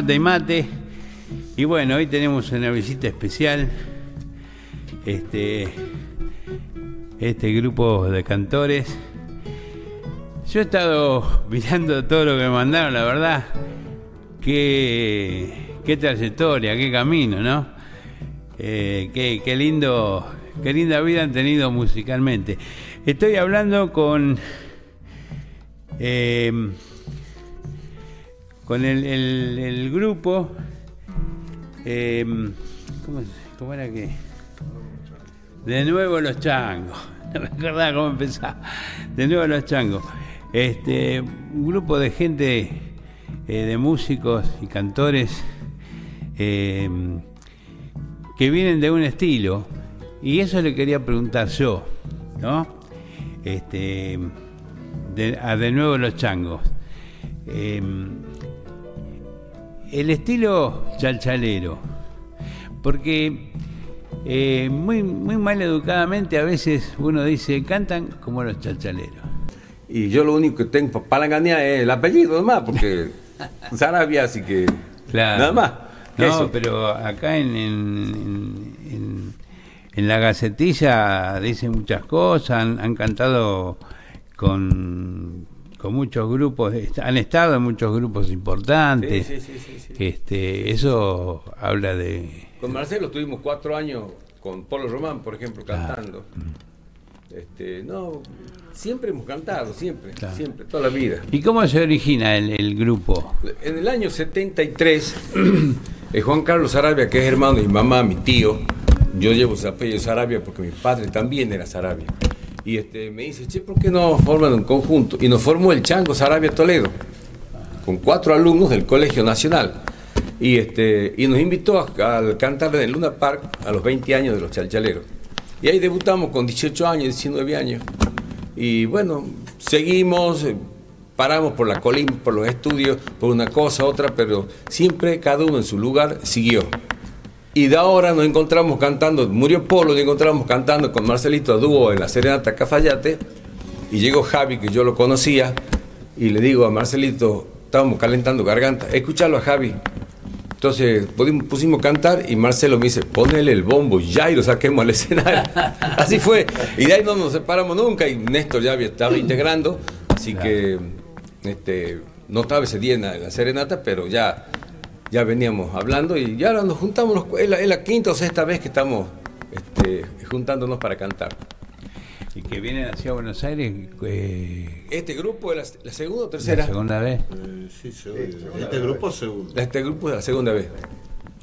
Mate y mate. Y bueno, hoy tenemos una visita especial. Este, este grupo de cantores. Yo he estado mirando todo lo que me mandaron, la verdad. Qué, qué trayectoria, qué camino, ¿no? Eh, qué, qué lindo, qué linda vida han tenido musicalmente. Estoy hablando con eh, con el, el, grupo. Eh, ¿cómo, era que? De nuevo los changos. No me acordaba cómo empezaba. De nuevo los changos. Este, un grupo de gente, eh, de músicos y cantores que vienen de un estilo. Y eso le quería preguntar yo, ¿no? Este, de, a de nuevo los changos. Em, el estilo chalchalero, porque eh, muy, muy mal educadamente a veces uno dice cantan como los chalchaleros. Y yo lo único que tengo para ganar es el apellido, nomás, porque Sarabia, así que nada más. No, pero acá en, en, en, la gacetilla dicen muchas cosas, han cantado con, con muchos grupos, han estado en muchos grupos importantes. este, eso habla de... Con Marcelo tuvimos cuatro años con Polo Román, por ejemplo, cantando. Este, no, siempre hemos cantado, siempre, siempre, toda la vida. ¿Y cómo se origina el, grupo? En el año 73, eh, Juan Carlos Sarabia, que es hermano de mi mamá, mi tío, yo llevo su apellido Sarabia porque mi padre también era Sarabia. Y este, me dice, che, ¿por qué no forman un conjunto? Y nos formó el Chango Sarabia Toledo, con cuatro alumnos del Colegio Nacional. Y, este, y nos invitó a, cantar en el Luna Park a los 20 años de los chalchaleros. Y ahí debutamos con 18 años, 19 años. Y bueno, seguimos, eh, paramos por la colina, por los estudios, por una cosa, otra, pero siempre cada uno en su lugar siguió. Y de ahora nos encontramos cantando, murió Polo, nos encontramos cantando con Marcelito a dúo en la Serenata Cafayate. Y llegó Javi, que yo lo conocía, y le digo a Marcelito, estábamos calentando garganta, escúchalo a Javi. Entonces pudimos, pusimos cantar y Marcelo me dice, ponele el bombo ya y lo saquemos al escenario. así fue. Y de ahí no nos separamos nunca y Néstor ya estaba integrando, así que este, no estaba ese día en la serenata, pero ya ya veníamos hablando y ya ahora nos juntamos, es la, quinta o sexta vez que estamos este, juntándonos para cantar. ¿Y que vienen hacia Buenos Aires? Eh, este grupo es la, segunda o tercera. ¿La segunda vez? Eh, sí, Este grupo es segundo. Este grupo es la segunda vez.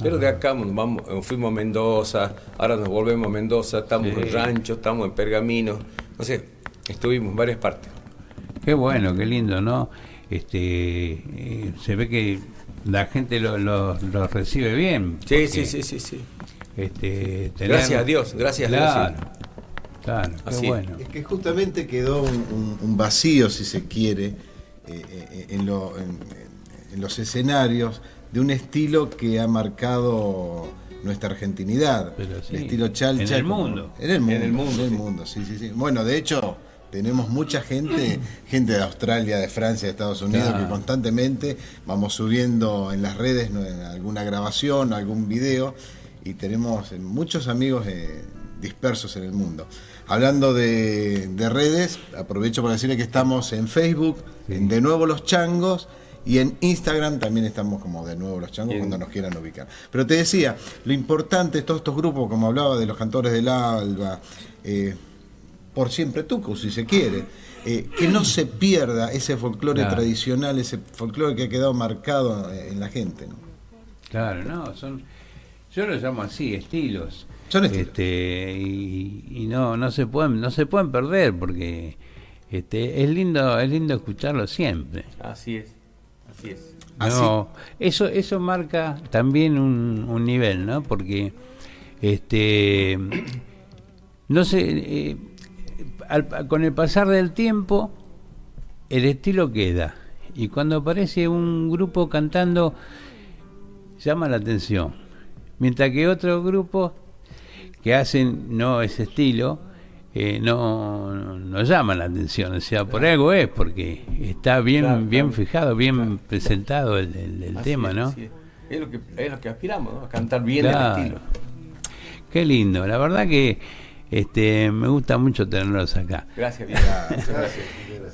Pero de acá nos vamos, fuimos a Mendoza, ahora nos volvemos a Mendoza, estamos en Rancho, estamos en Pergamino, no sé, estuvimos en varias partes. Qué bueno, qué lindo, ¿no? Este, eh, se ve que la gente lo, lo, recibe bien. Sí, sí, sí, sí, sí. Este, Gracias a Dios, gracias a Dios. Claro, qué bueno. Es que justamente quedó un, vacío, si se quiere, eh, eh, en, los escenarios de un estilo que ha marcado nuestra argentinidad. el estilo chalcha. En el mundo. En el mundo, en el mundo, en el mundo sí, sí, sí. Bueno, de hecho, tenemos mucha gente, gente de Australia, de Francia, de Estados Unidos, que constantemente vamos subiendo en las redes alguna grabación, algún video, y tenemos muchos amigos eh, dispersos en el mundo. Hablando de, redes, aprovecho para decirle que estamos en Facebook, en De Nuevo Los Changos, y en Instagram también estamos como de nuevo los changos cuando nos quieran ubicar. Pero te decía, lo importante de todos estos grupos, como hablaba de los cantores del Alba, eh, por siempre Tuco, si se quiere. Eh, que no se pierda ese folclore tradicional, ese folclore que ha quedado marcado en la gente. ¿no? Claro, no, son, yo lo llamo así, estilos. Son estilos. Este, y, no, no se pueden, no se pueden perder porque este, es lindo, es lindo escucharlo siempre. Así es, así es. No, eso, eso marca también un, un nivel, ¿no? Porque este no sé, eh, con el pasar del tiempo, el estilo queda. Y cuando aparece un grupo cantando, llama la atención. Mientras que otros grupos que hacen no ese estilo, eh, no, no, llaman la atención. O sea, por algo es, porque está bien, bien fijado, bien presentado el, el, tema, ¿no? Es. lo que, es lo que aspiramos, ¿no? A cantar bien el estilo. Qué lindo, la verdad que este, me gusta mucho tenerlos acá. Gracias, gracias, gracias,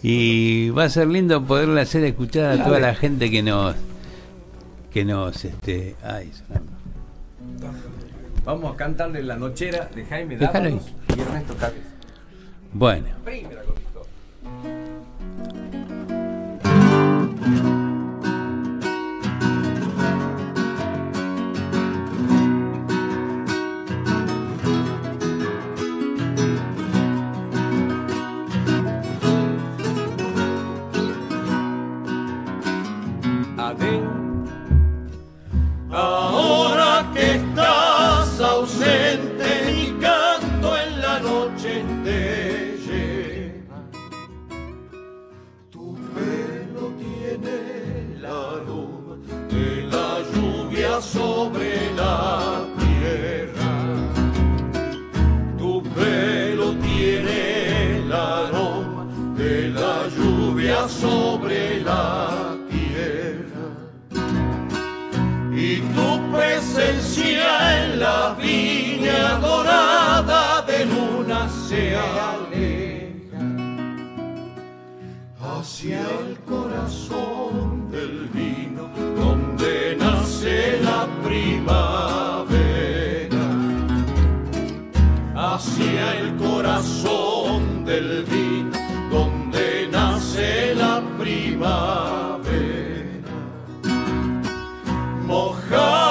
Y va a ser lindo poderle hacer escuchar a toda la gente que nos que nos este, ay, Vamos a cantarle la nochera de Jaime Dávalos y Ernesto Cabeza. Bueno. y tu presencia en la viña dorada de luna se aleja hacia el corazón del vino donde nace la primavera. Hacia el corazón primavera. Mojado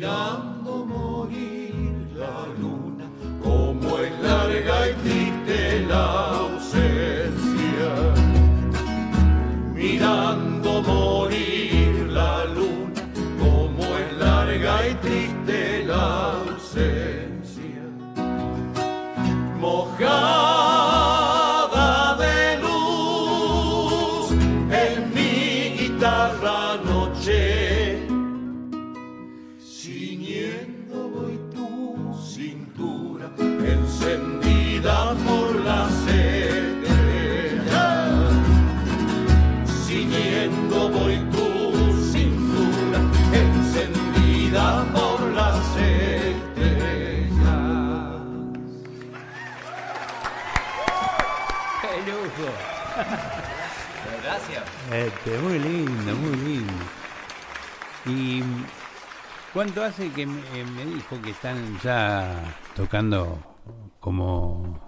Ram Muy lindo, muy lindo. ¿Y cuánto hace que me, dijo que están ya tocando como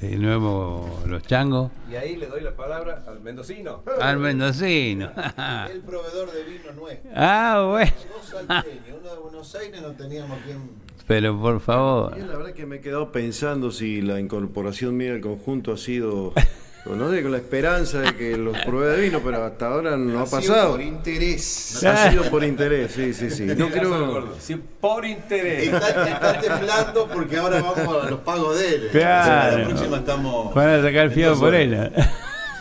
de nuevo los changos? Y ahí le doy la palabra al mendocino. Al mendocino. El proveedor de vino nuestro. Ah, bueno. Uno de Buenos Aires no teníamos quien pero por favor. la verdad que me he quedado pensando si la incorporación mía al conjunto ha sido no sé, con la esperanza de que los pruebe de vino, pero hasta ahora no ha, pasado. por interés. Ha sido por interés, sí, sí, sí. No creo... Sí, por interés. Está, temblando porque ahora vamos a los pagos de él. Claro. La próxima estamos. Van a sacar fío por él.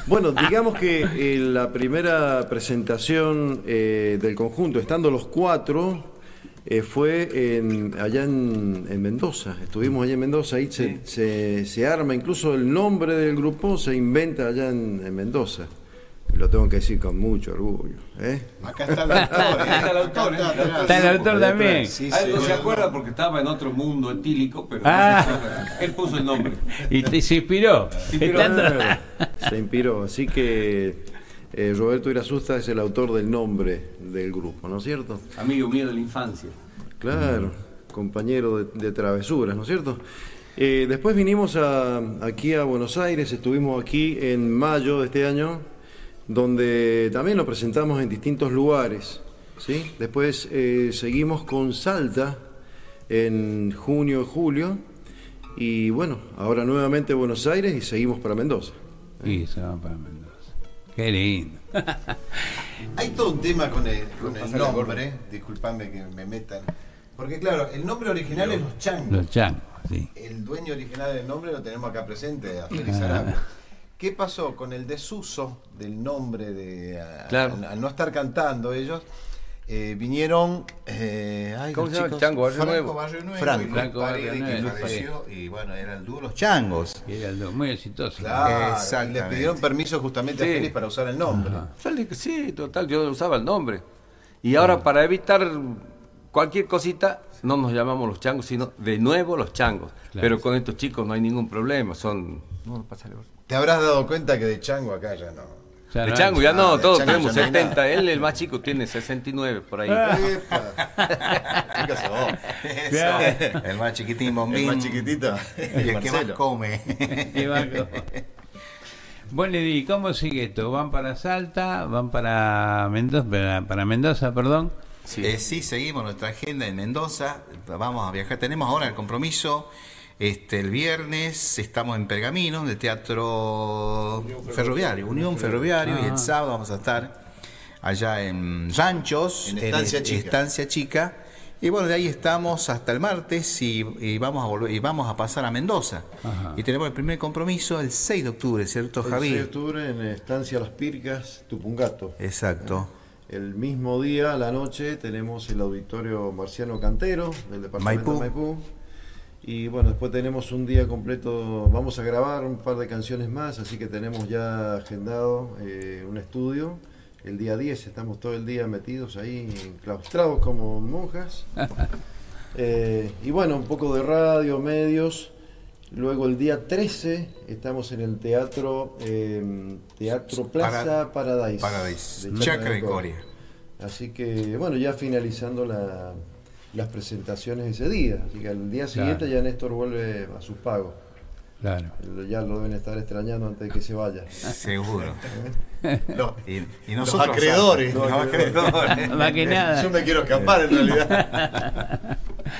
Bueno, digamos que en la primera presentación eh, del conjunto, estando los cuatro, eh, fue en, allá en, Mendoza. Estuvimos allá en Mendoza, ahí se, se, arma, incluso el nombre del grupo se inventa allá en, Mendoza. Lo tengo que decir con mucho orgullo. ¿eh? Acá está el autor. está el autor. Está el autor también. Sí, sí, no se acuerda porque estaba en otro mundo etílico, pero ah. él puso el nombre. Y se inspiró. Se inspiró. se inspiró. Así que eh, Roberto Irasusta es el autor del nombre del grupo, ¿no es cierto? Amigo mío de la infancia. Claro, compañero de, travesuras, ¿no es cierto? Eh, después vinimos aquí a Buenos Aires, estuvimos aquí en mayo de este año, donde también lo presentamos en distintos lugares. ¿sí? Después eh, seguimos con Salta en junio, julio, y bueno, ahora nuevamente Buenos Aires y seguimos para Mendoza. Y se va para Mendoza. Qué lindo. Hay todo un tema con el, nombre, disculpame que me metan. Porque claro, el nombre original es Los Changos. Los Changos, sí. El dueño original del nombre lo tenemos acá presente, a Félix ah. Arabia. ¿Qué pasó con el desuso del nombre de al, no estar cantando ellos? Eh, vinieron. Eh, ¿Cómo se llama? Chango Barrio Franco Nuevo. Barrio Nuevo. Franco, Franco Barrio Nuevo. falleció, y bueno, era el dúo Los Changos. Y era el dúo, muy exitoso. Claro, y les pidieron permiso justamente a Félix para usar el nombre. Sí, total, yo usaba el nombre. Y ahora, para evitar cualquier cosita, no nos llamamos Los Changos, sino de nuevo Los Changos. Pero con estos chicos no hay ningún problema, son. No, Te habrás dado cuenta que de Chango acá ya no de Chango, ya no, todos tenemos 70. Él, el más chico, tiene 69 por ahí. el más chiquitín, bombín. El más chiquitito. Y el que más come. Bueno, ¿y cómo sigue esto? ¿Van para Salta? ¿Van para Mendoza? Para, Mendoza, perdón. Sí. Eh, sí, seguimos nuestra agenda en Mendoza. Vamos a viajar. Tenemos ahora el compromiso este, el viernes estamos en Pergamino, en el Teatro Ferroviario, Unión Ferroviario, y el ah. sábado vamos a estar allá en Ranchos, en Estancia, Chica. Y bueno, de ahí estamos hasta el martes y, vamos a volver y vamos a pasar a Mendoza. Y tenemos el primer compromiso el 6 de octubre, ¿cierto, Javier? El 6 de octubre en Estancia Las Pircas, Tupungato. Exacto. El mismo día, a la noche, tenemos el auditorio Marciano Cantero del departamento de Maipú y bueno, después tenemos un día completo, vamos a grabar un par de canciones más, así que tenemos ya agendado eh, un estudio. El día 10 estamos todo el día metidos ahí, claustrados como monjas. Eh, y bueno, un poco de radio, medios. Luego el día 13 estamos en el teatro eh, Teatro Plaza Paradise. Paradise, Chacra de Coria. Así que bueno, ya finalizando la, las presentaciones ese día. Así que al día siguiente ya Néstor vuelve a sus pagos. Claro. Ya lo deben estar extrañando antes de que se vaya. Seguro. y, nosotros. Los acreedores. Los acreedores. Más que nada. Yo me quiero escapar en realidad.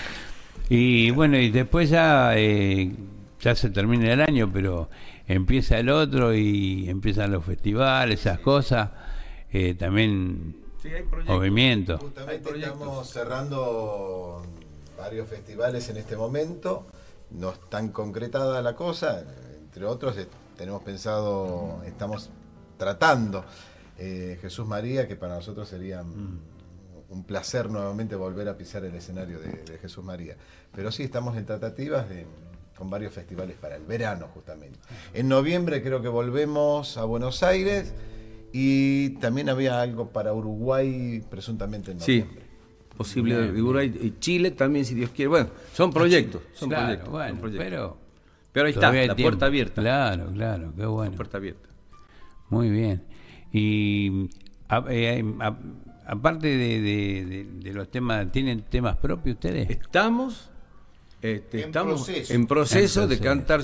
y bueno, y después ya, eh, ya se termina el año, pero empieza el otro y empiezan los festivales, esas cosas. Eh, también Sí, hay Movimiento. Justamente estamos cerrando varios festivales en este momento. No es tan concretada la cosa. Entre otros, eh, tenemos pensado, estamos tratando eh, Jesús María, que para nosotros sería mm. un placer nuevamente volver a pisar el escenario de, Jesús María. Pero sí, estamos en tratativas con varios festivales para el verano, justamente. En noviembre creo que volvemos a Buenos Aires. Y también había algo para Uruguay, presuntamente en noviembre. Sí, posible de Uruguay y Chile también, si Dios quiere. Bueno, son proyectos. Son, proyectos, bueno, Pero, pero ahí está, la puerta abierta. Claro, claro, qué bueno. La puerta abierta. Muy bien. Y eh, aparte de, de, los temas, ¿tienen temas propios ustedes? Estamos, este, estamos en proceso de cantar.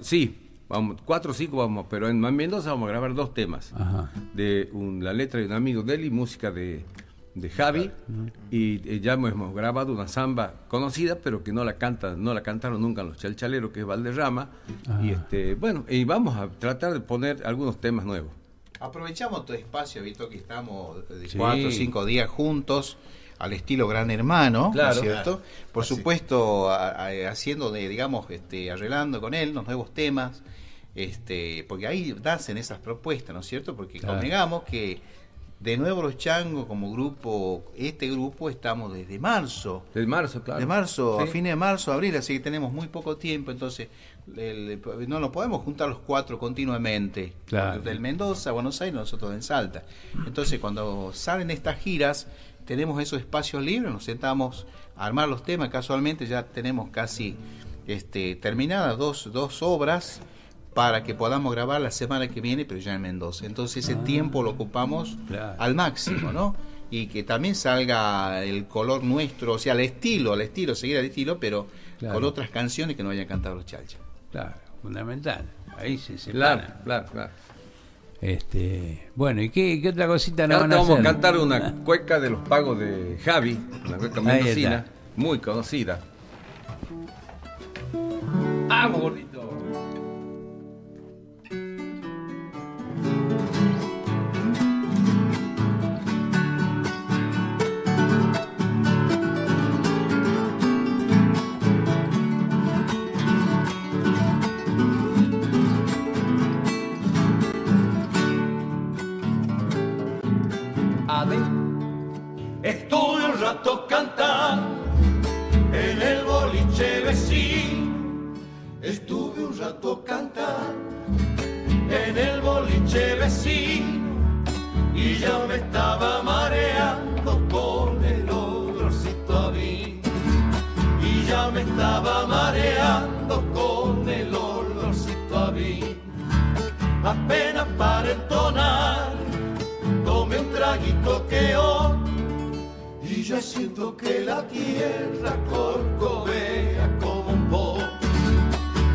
sí, Vamos, cuatro o cinco vamos, pero en Mendoza vamos a grabar dos temas. De la letra de un amigo de él y música de, de Javi. Y eh, ya hemos grabado una samba conocida pero que no la canta no la cantaron nunca los chalchaleros que es Valderrama. Y este bueno y vamos a tratar de poner algunos temas nuevos. Aprovechamos tu espacio visto que estamos de cuatro o cinco días juntos al estilo Gran Hermano, claro, cierto? Por supuesto, haciendo, de, digamos, este, arreglando con él los nuevos temas, este, porque ahí nacen esas propuestas, ¿no es cierto? Porque convengamos que de nuevo los changos como grupo, este grupo estamos desde marzo. De marzo, claro. De marzo, a fines de marzo, abril, así que tenemos muy poco tiempo, entonces no nos podemos juntar los cuatro continuamente. Claro. Del Mendoza, Buenos Aires, nosotros en Salta. Entonces cuando salen estas giras, tenemos esos espacios libres, nos sentamos a armar los temas, casualmente ya tenemos casi este, terminadas dos, dos obras para que podamos grabar la semana que viene, pero ya en Mendoza. Entonces ese ah. tiempo lo ocupamos al máximo, ¿no? Y que también salga el color nuestro, o sea, al estilo, al estilo, seguir al estilo, pero con otras canciones que no hayan cantado los chalchas. Claro, fundamental. Ahí se se Claro, claro, claro. Este, bueno, ¿y qué, otra cosita nos van a vamos a cantar una cueca de los pagos de Javi, una cueca mendocina, muy conocida. ¡Vamos, gordito! Cantar en el boliche vecino. Estuve un rato cantar en el boliche vecino y ya me estaba mareando con el olorcito a mí. Y ya me estaba mareando con el olorcito a mí. Apenas para entonar, tomé un traguito que hoy ya siento que la tierra corcovea como un po.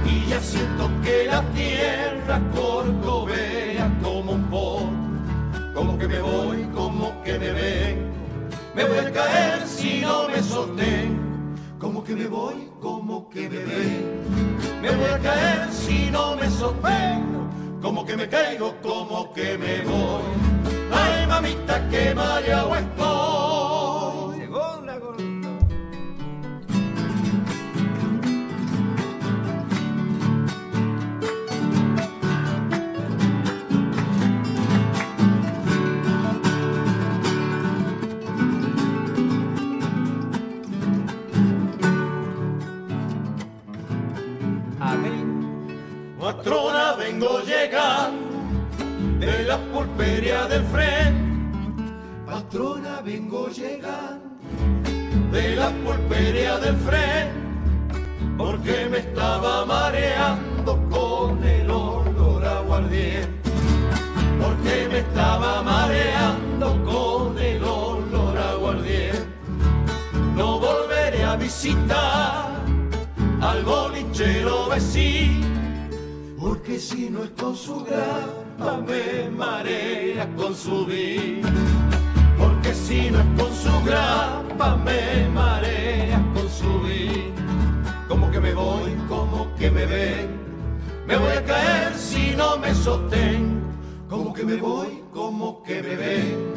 Y ya siento que la tierra corcovea como un po. Como que me voy, como que me vengo. Me voy a caer si no me sostengo. Como que me voy, como que me vengo. Me voy a caer si no me sostengo. Como que me caigo, como que me voy. Ay, mamita, que mareado estoy. Patrona vengo llegando de la pulpería del frente. Patrona vengo llegando de la pulpería del frente. Porque me estaba mareando con el olor aguardiente. Porque me estaba mareando con el olor aguardiente. No volveré a visitar al bolichero vecino porque si no es con su grapa me marea con su vida. Porque si no es con su grapa me marea con su vida. Como que me voy, como que me ven, me voy a caer si no me sostengo. Como que me voy, como que me ven,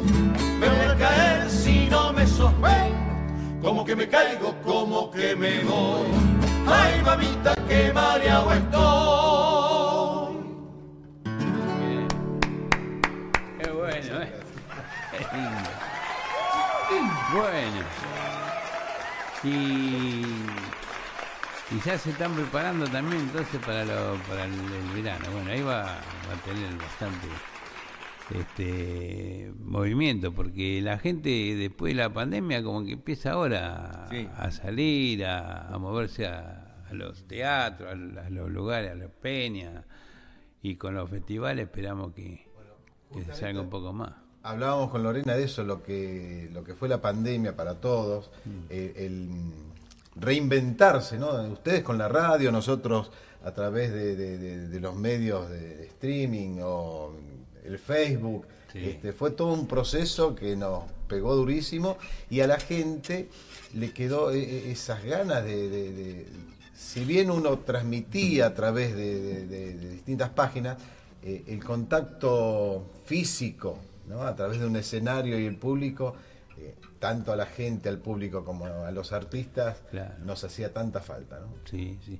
me voy a caer si no me sostengo. Como que me caigo, como que me voy. Ay, mamita, que mareado estoy. Bueno. Y, ya se están preparando también entonces para, lo, para el, verano. Bueno, ahí va, a tener bastante este movimiento porque la gente después de la pandemia como que empieza ahora a salir, a, moverse a, los teatros, a, los lugares, a las peñas y con los festivales esperamos que, que salga un poco más hablábamos con Lorena de eso, lo que, lo que fue la pandemia para todos, mm. eh, el reinventarse, ¿no? Ustedes con la radio, nosotros a través de, los medios de, streaming o el Facebook, este, fue todo un proceso que nos pegó durísimo y a la gente le quedó eh, eh, esas ganas de, de- de- si bien uno transmitía a través de, de- de- de distintas páginas, eh, el contacto físico, ¿no? a través de un escenario y el público, eh, tanto a la gente, al público como a los artistas, nos hacía tanta falta. ¿no? Sí, sí.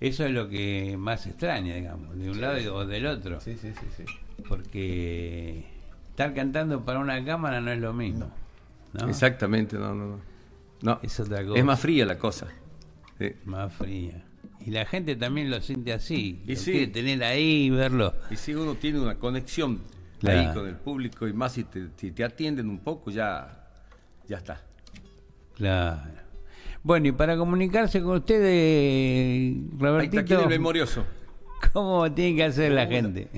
Eso es lo que más extraña, digamos, de un Sí. lado o del otro. Sí, sí, sí, sí. Porque estar cantando para una cámara no es lo mismo. ¿no? Exactamente, no, no, no. No, Es otra cosa. Es más fría la cosa. Sí. Más fría. Y la gente también lo siente así. Y lo sí. quiere tener ahí, verlo. Y si uno tiene una conexión Ahí con el público y más si te, si te atienden un poco, ya, ya está. Claro. Bueno, y para comunicarse con ustedes, Robertito, el memorioso. ¿cómo tiene que hacer la gente?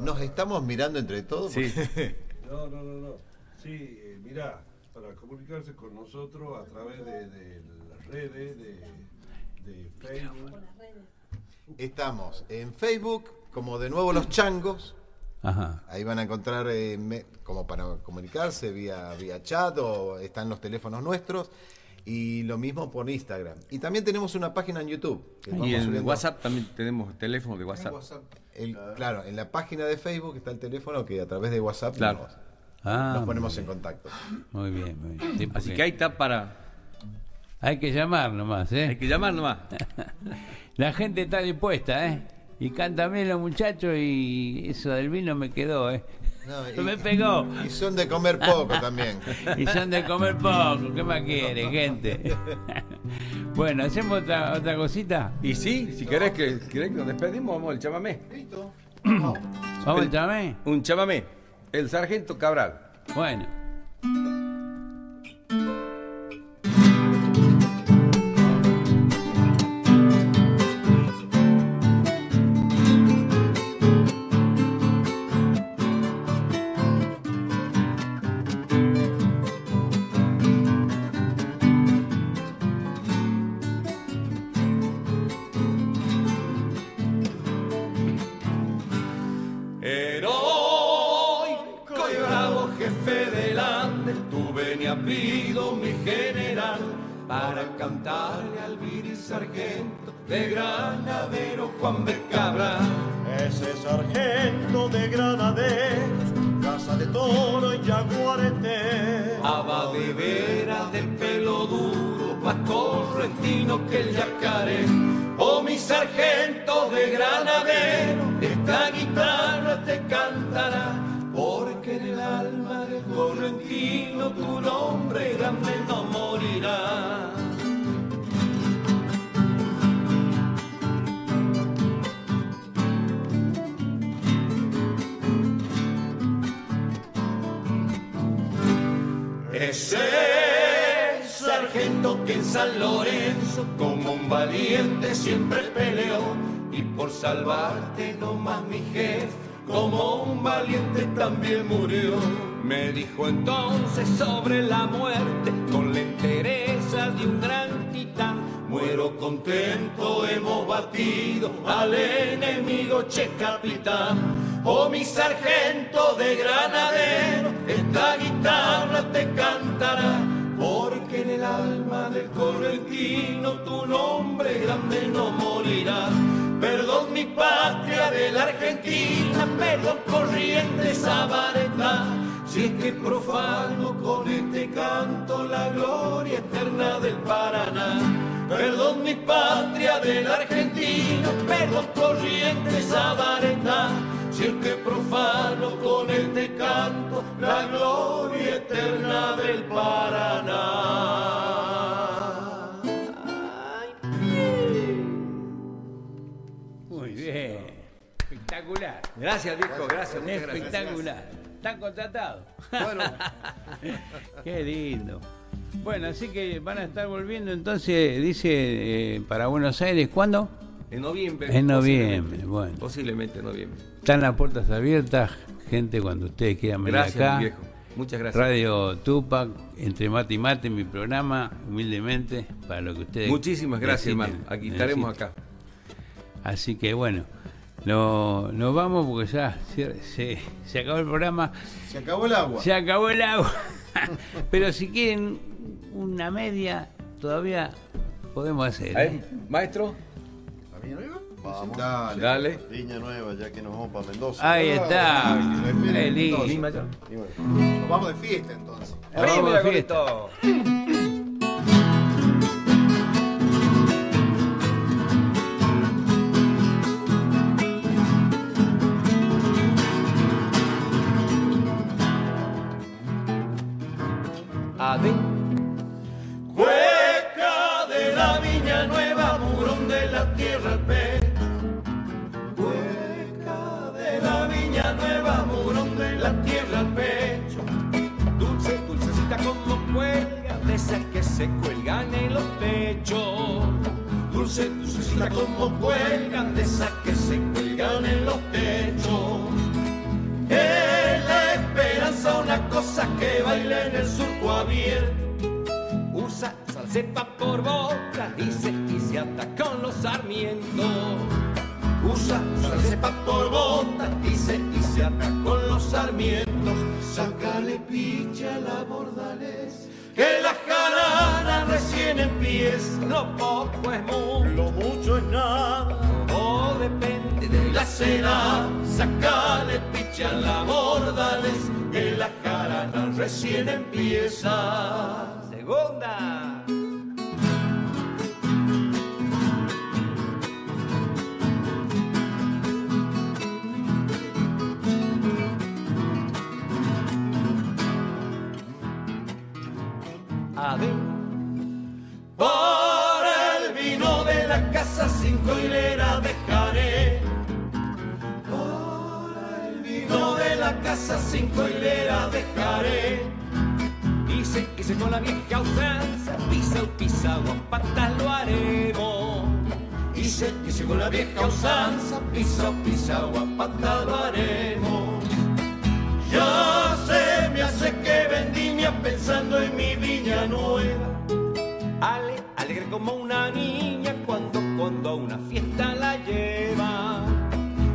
Nos estamos mirando entre todos. Sí. No, no, no, no. Sí, eh, mirá, para comunicarse con nosotros a través de, de las redes, de, de Facebook. Estamos en Facebook como de nuevo los changos. Ajá. Ahí van a encontrar eh, me- como para comunicarse vía, vía chat o están los teléfonos nuestros. Y lo mismo por Instagram. Y también tenemos una página en YouTube. que Y en subiendo- WhatsApp también tenemos teléfono de WhatsApp. El- claro, en la página de Facebook está el teléfono que a través de WhatsApp Claro. nos, Ah, nos ponemos en contacto. Muy bien, muy bien. Sí, Así que ahí está para... Hay que llamar nomás, ¿eh? Hay que llamar nomás. La gente está dispuesta, ¿eh? Y los muchachos y eso del vino me quedó, ¿eh? No, y- me pegó. Y son de comer poco también. y son de comer poco, ¿qué más quiere, gente? bueno, ¿hacemos otra, otra cosita? Y sí, si querés que, querés que nos despedimos, vamos al chamamé. ¿Vamos al chamamé? Un chamamé. El sargento Cabral. Bueno. De granadero Juan. Cabral. Ese sargento de granaderos, casa de toro y jaguarete. Abadivera de pelo duro, más correntino que el yacaré. Oh mi sargento de granadero, esta guitarra te cantará, porque en el alma del correntino tu nombre grande Ese sargento que en San Lorenzo como un valiente siempre peleó y por salvarte no más mi jefe como un valiente también murió. Me dijo entonces sobre la muerte con la entereza de un gran titán. Muero contento, hemos batido al enemigo, che capitán. Oh mi sargento de granadero, esta guitarra te cantará, porque en el alma del correntino tu nombre grande no morirá. Perdón mi patria de la Argentina, perdón corriente Zabareta, si es que profano con este canto la gloria eterna del Paraná. Perdón mi patria de la Argentina, perdón corriente que profano con este canto la gloria eterna del Paraná. Muy bien. Espectacular. Gracias, viejo, gracias, muchas gracias. Espectacular. Están contratados. Bueno. Qué lindo. Bueno, así que van a estar volviendo entonces, dice, eh, para Buenos Aires, ¿cuándo? En noviembre. En noviembre, posiblemente. bueno. Posiblemente en noviembre. Están las puertas abiertas, gente, cuando ustedes quieran venir Gracias, acá. viejo. Muchas gracias. Radio Tupac, entre mate y mate, mi programa, humildemente, para lo que ustedes Muchísimas gracias, hermano. Aquí estaremos acá. Así que bueno, no, nos vamos porque ya se, se- se acabó el programa. Se acabó el agua. Se acabó el agua. Pero si quieren una media, todavía podemos hacer. ¿eh? maestro. Vamos. Dale. Dale. Viña Nueva, ya que nos vamos para Mendoza. Ahí está. Ay, que me Qué esperen lindo. entonces. Y bueno, Nos vamos de fiesta entonces. Vamos de fiesta. Ade. Se cuelgan en los techos. Dulce, dulcecita como cuelgan, de esas que se cuelgan en los techos. Es la esperanza una cosa que baila en el surco abierto. Usa salsepa por boca, dice y se ata con los sarmientos. Usa salsepa por bota, dice y se ata con los sarmientos. Sácale picha a la bordales, que la jarana recién empieza. Lo poco es mucho, Lo mucho es nada, todo depende de la cena. Sácale picha a la bordales, que la jarana recién empieza. Segunda. Por el vino de la casa cinco hileras dejaré. Por el vino de la casa cinco hileras dejaré. Dice, dice con la vieja usanza, pisa o pisa o a patas lo haremos. Dice, dice con la vieja usanza, pisa, pisa o a patas lo haremos. Ya se me hace que vendimia pensando en mi viña nueva. Ale, alegre como una niña cuando, cuando a una fiesta la lleva.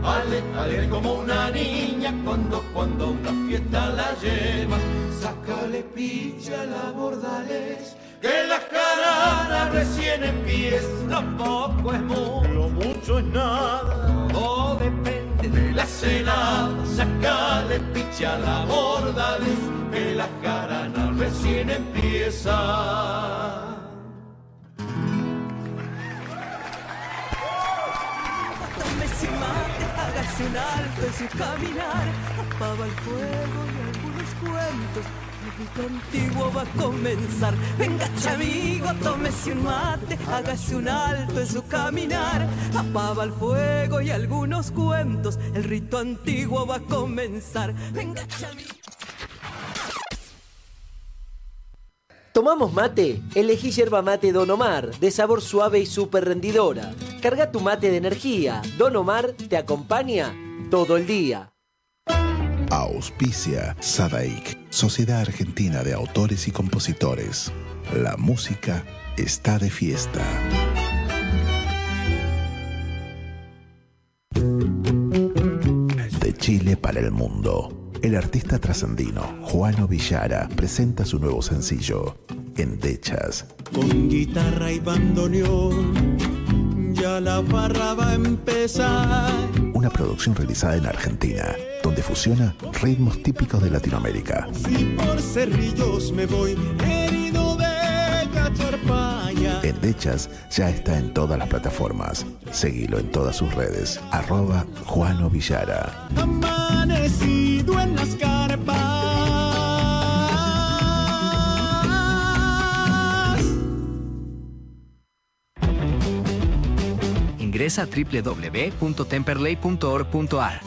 Ale, alegre como una niña cuando, cuando a una fiesta la lleva. Sácale picha a la bordales, que la jarana recién empieza. Lo poco es mucho, Lo mucho es nada, todo depende de la celada. Sácale picha la bordales, que la jarana recién empieza. Tómese mate, hágase un alto en su caminar, apaga el fuego y algunos cuentos. Antiguo va a comenzar. Venga, amigo, tómese un mate, hágase un alto en su caminar, apaga el fuego y algunos cuentos. El rito antiguo va a comenzar. Venga, amigo. ¿Tomamos mate? Elegí yerba mate Don Omar, de sabor suave y súper rendidora. Carga tu mate de energía. Don Omar te acompaña todo el día. Auspicia Sadaik, Sociedad Argentina de Autores y Compositores. La música está de fiesta. De Chile para el mundo. El artista trascendino Juano Villara presenta su nuevo sencillo, Endechas. Con guitarra y bandoneón, ya la farra va a empezar. Una producción realizada en Argentina, donde fusiona ritmos típicos de Latinoamérica. Si por cerrillos me voy herido de. Endechas ya está en todas las plataformas. Seguilo en todas sus redes. Arroba Juano Villara. Amanecido en las carpas. Ingresa a www.temperley.org.ar.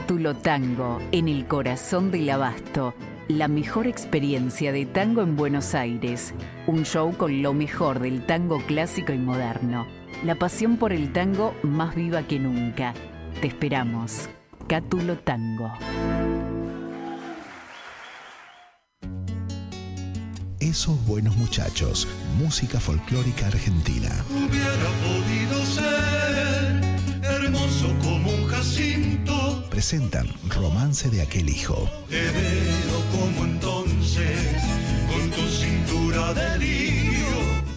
Cátulo Tango, en el corazón del abasto. La mejor experiencia de tango en Buenos Aires. Un show con lo mejor del tango clásico y moderno. La pasión por el tango más viva que nunca. Te esperamos. Cátulo Tango. Esos buenos muchachos, música folclórica argentina. Hubiera podido ser Presentan Romance de aquel hijo. Te veo como entonces, con tu cintura de lío.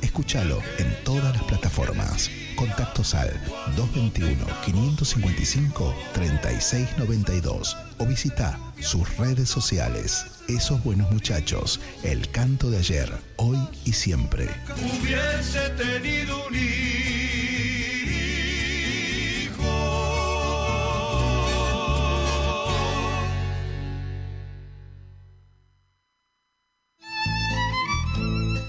Escúchalo en todas las plataformas. Contactos al 221-555-3692 o visita sus redes sociales. Esos buenos muchachos, el canto de ayer, hoy y siempre. Hubiese tenido un hijo.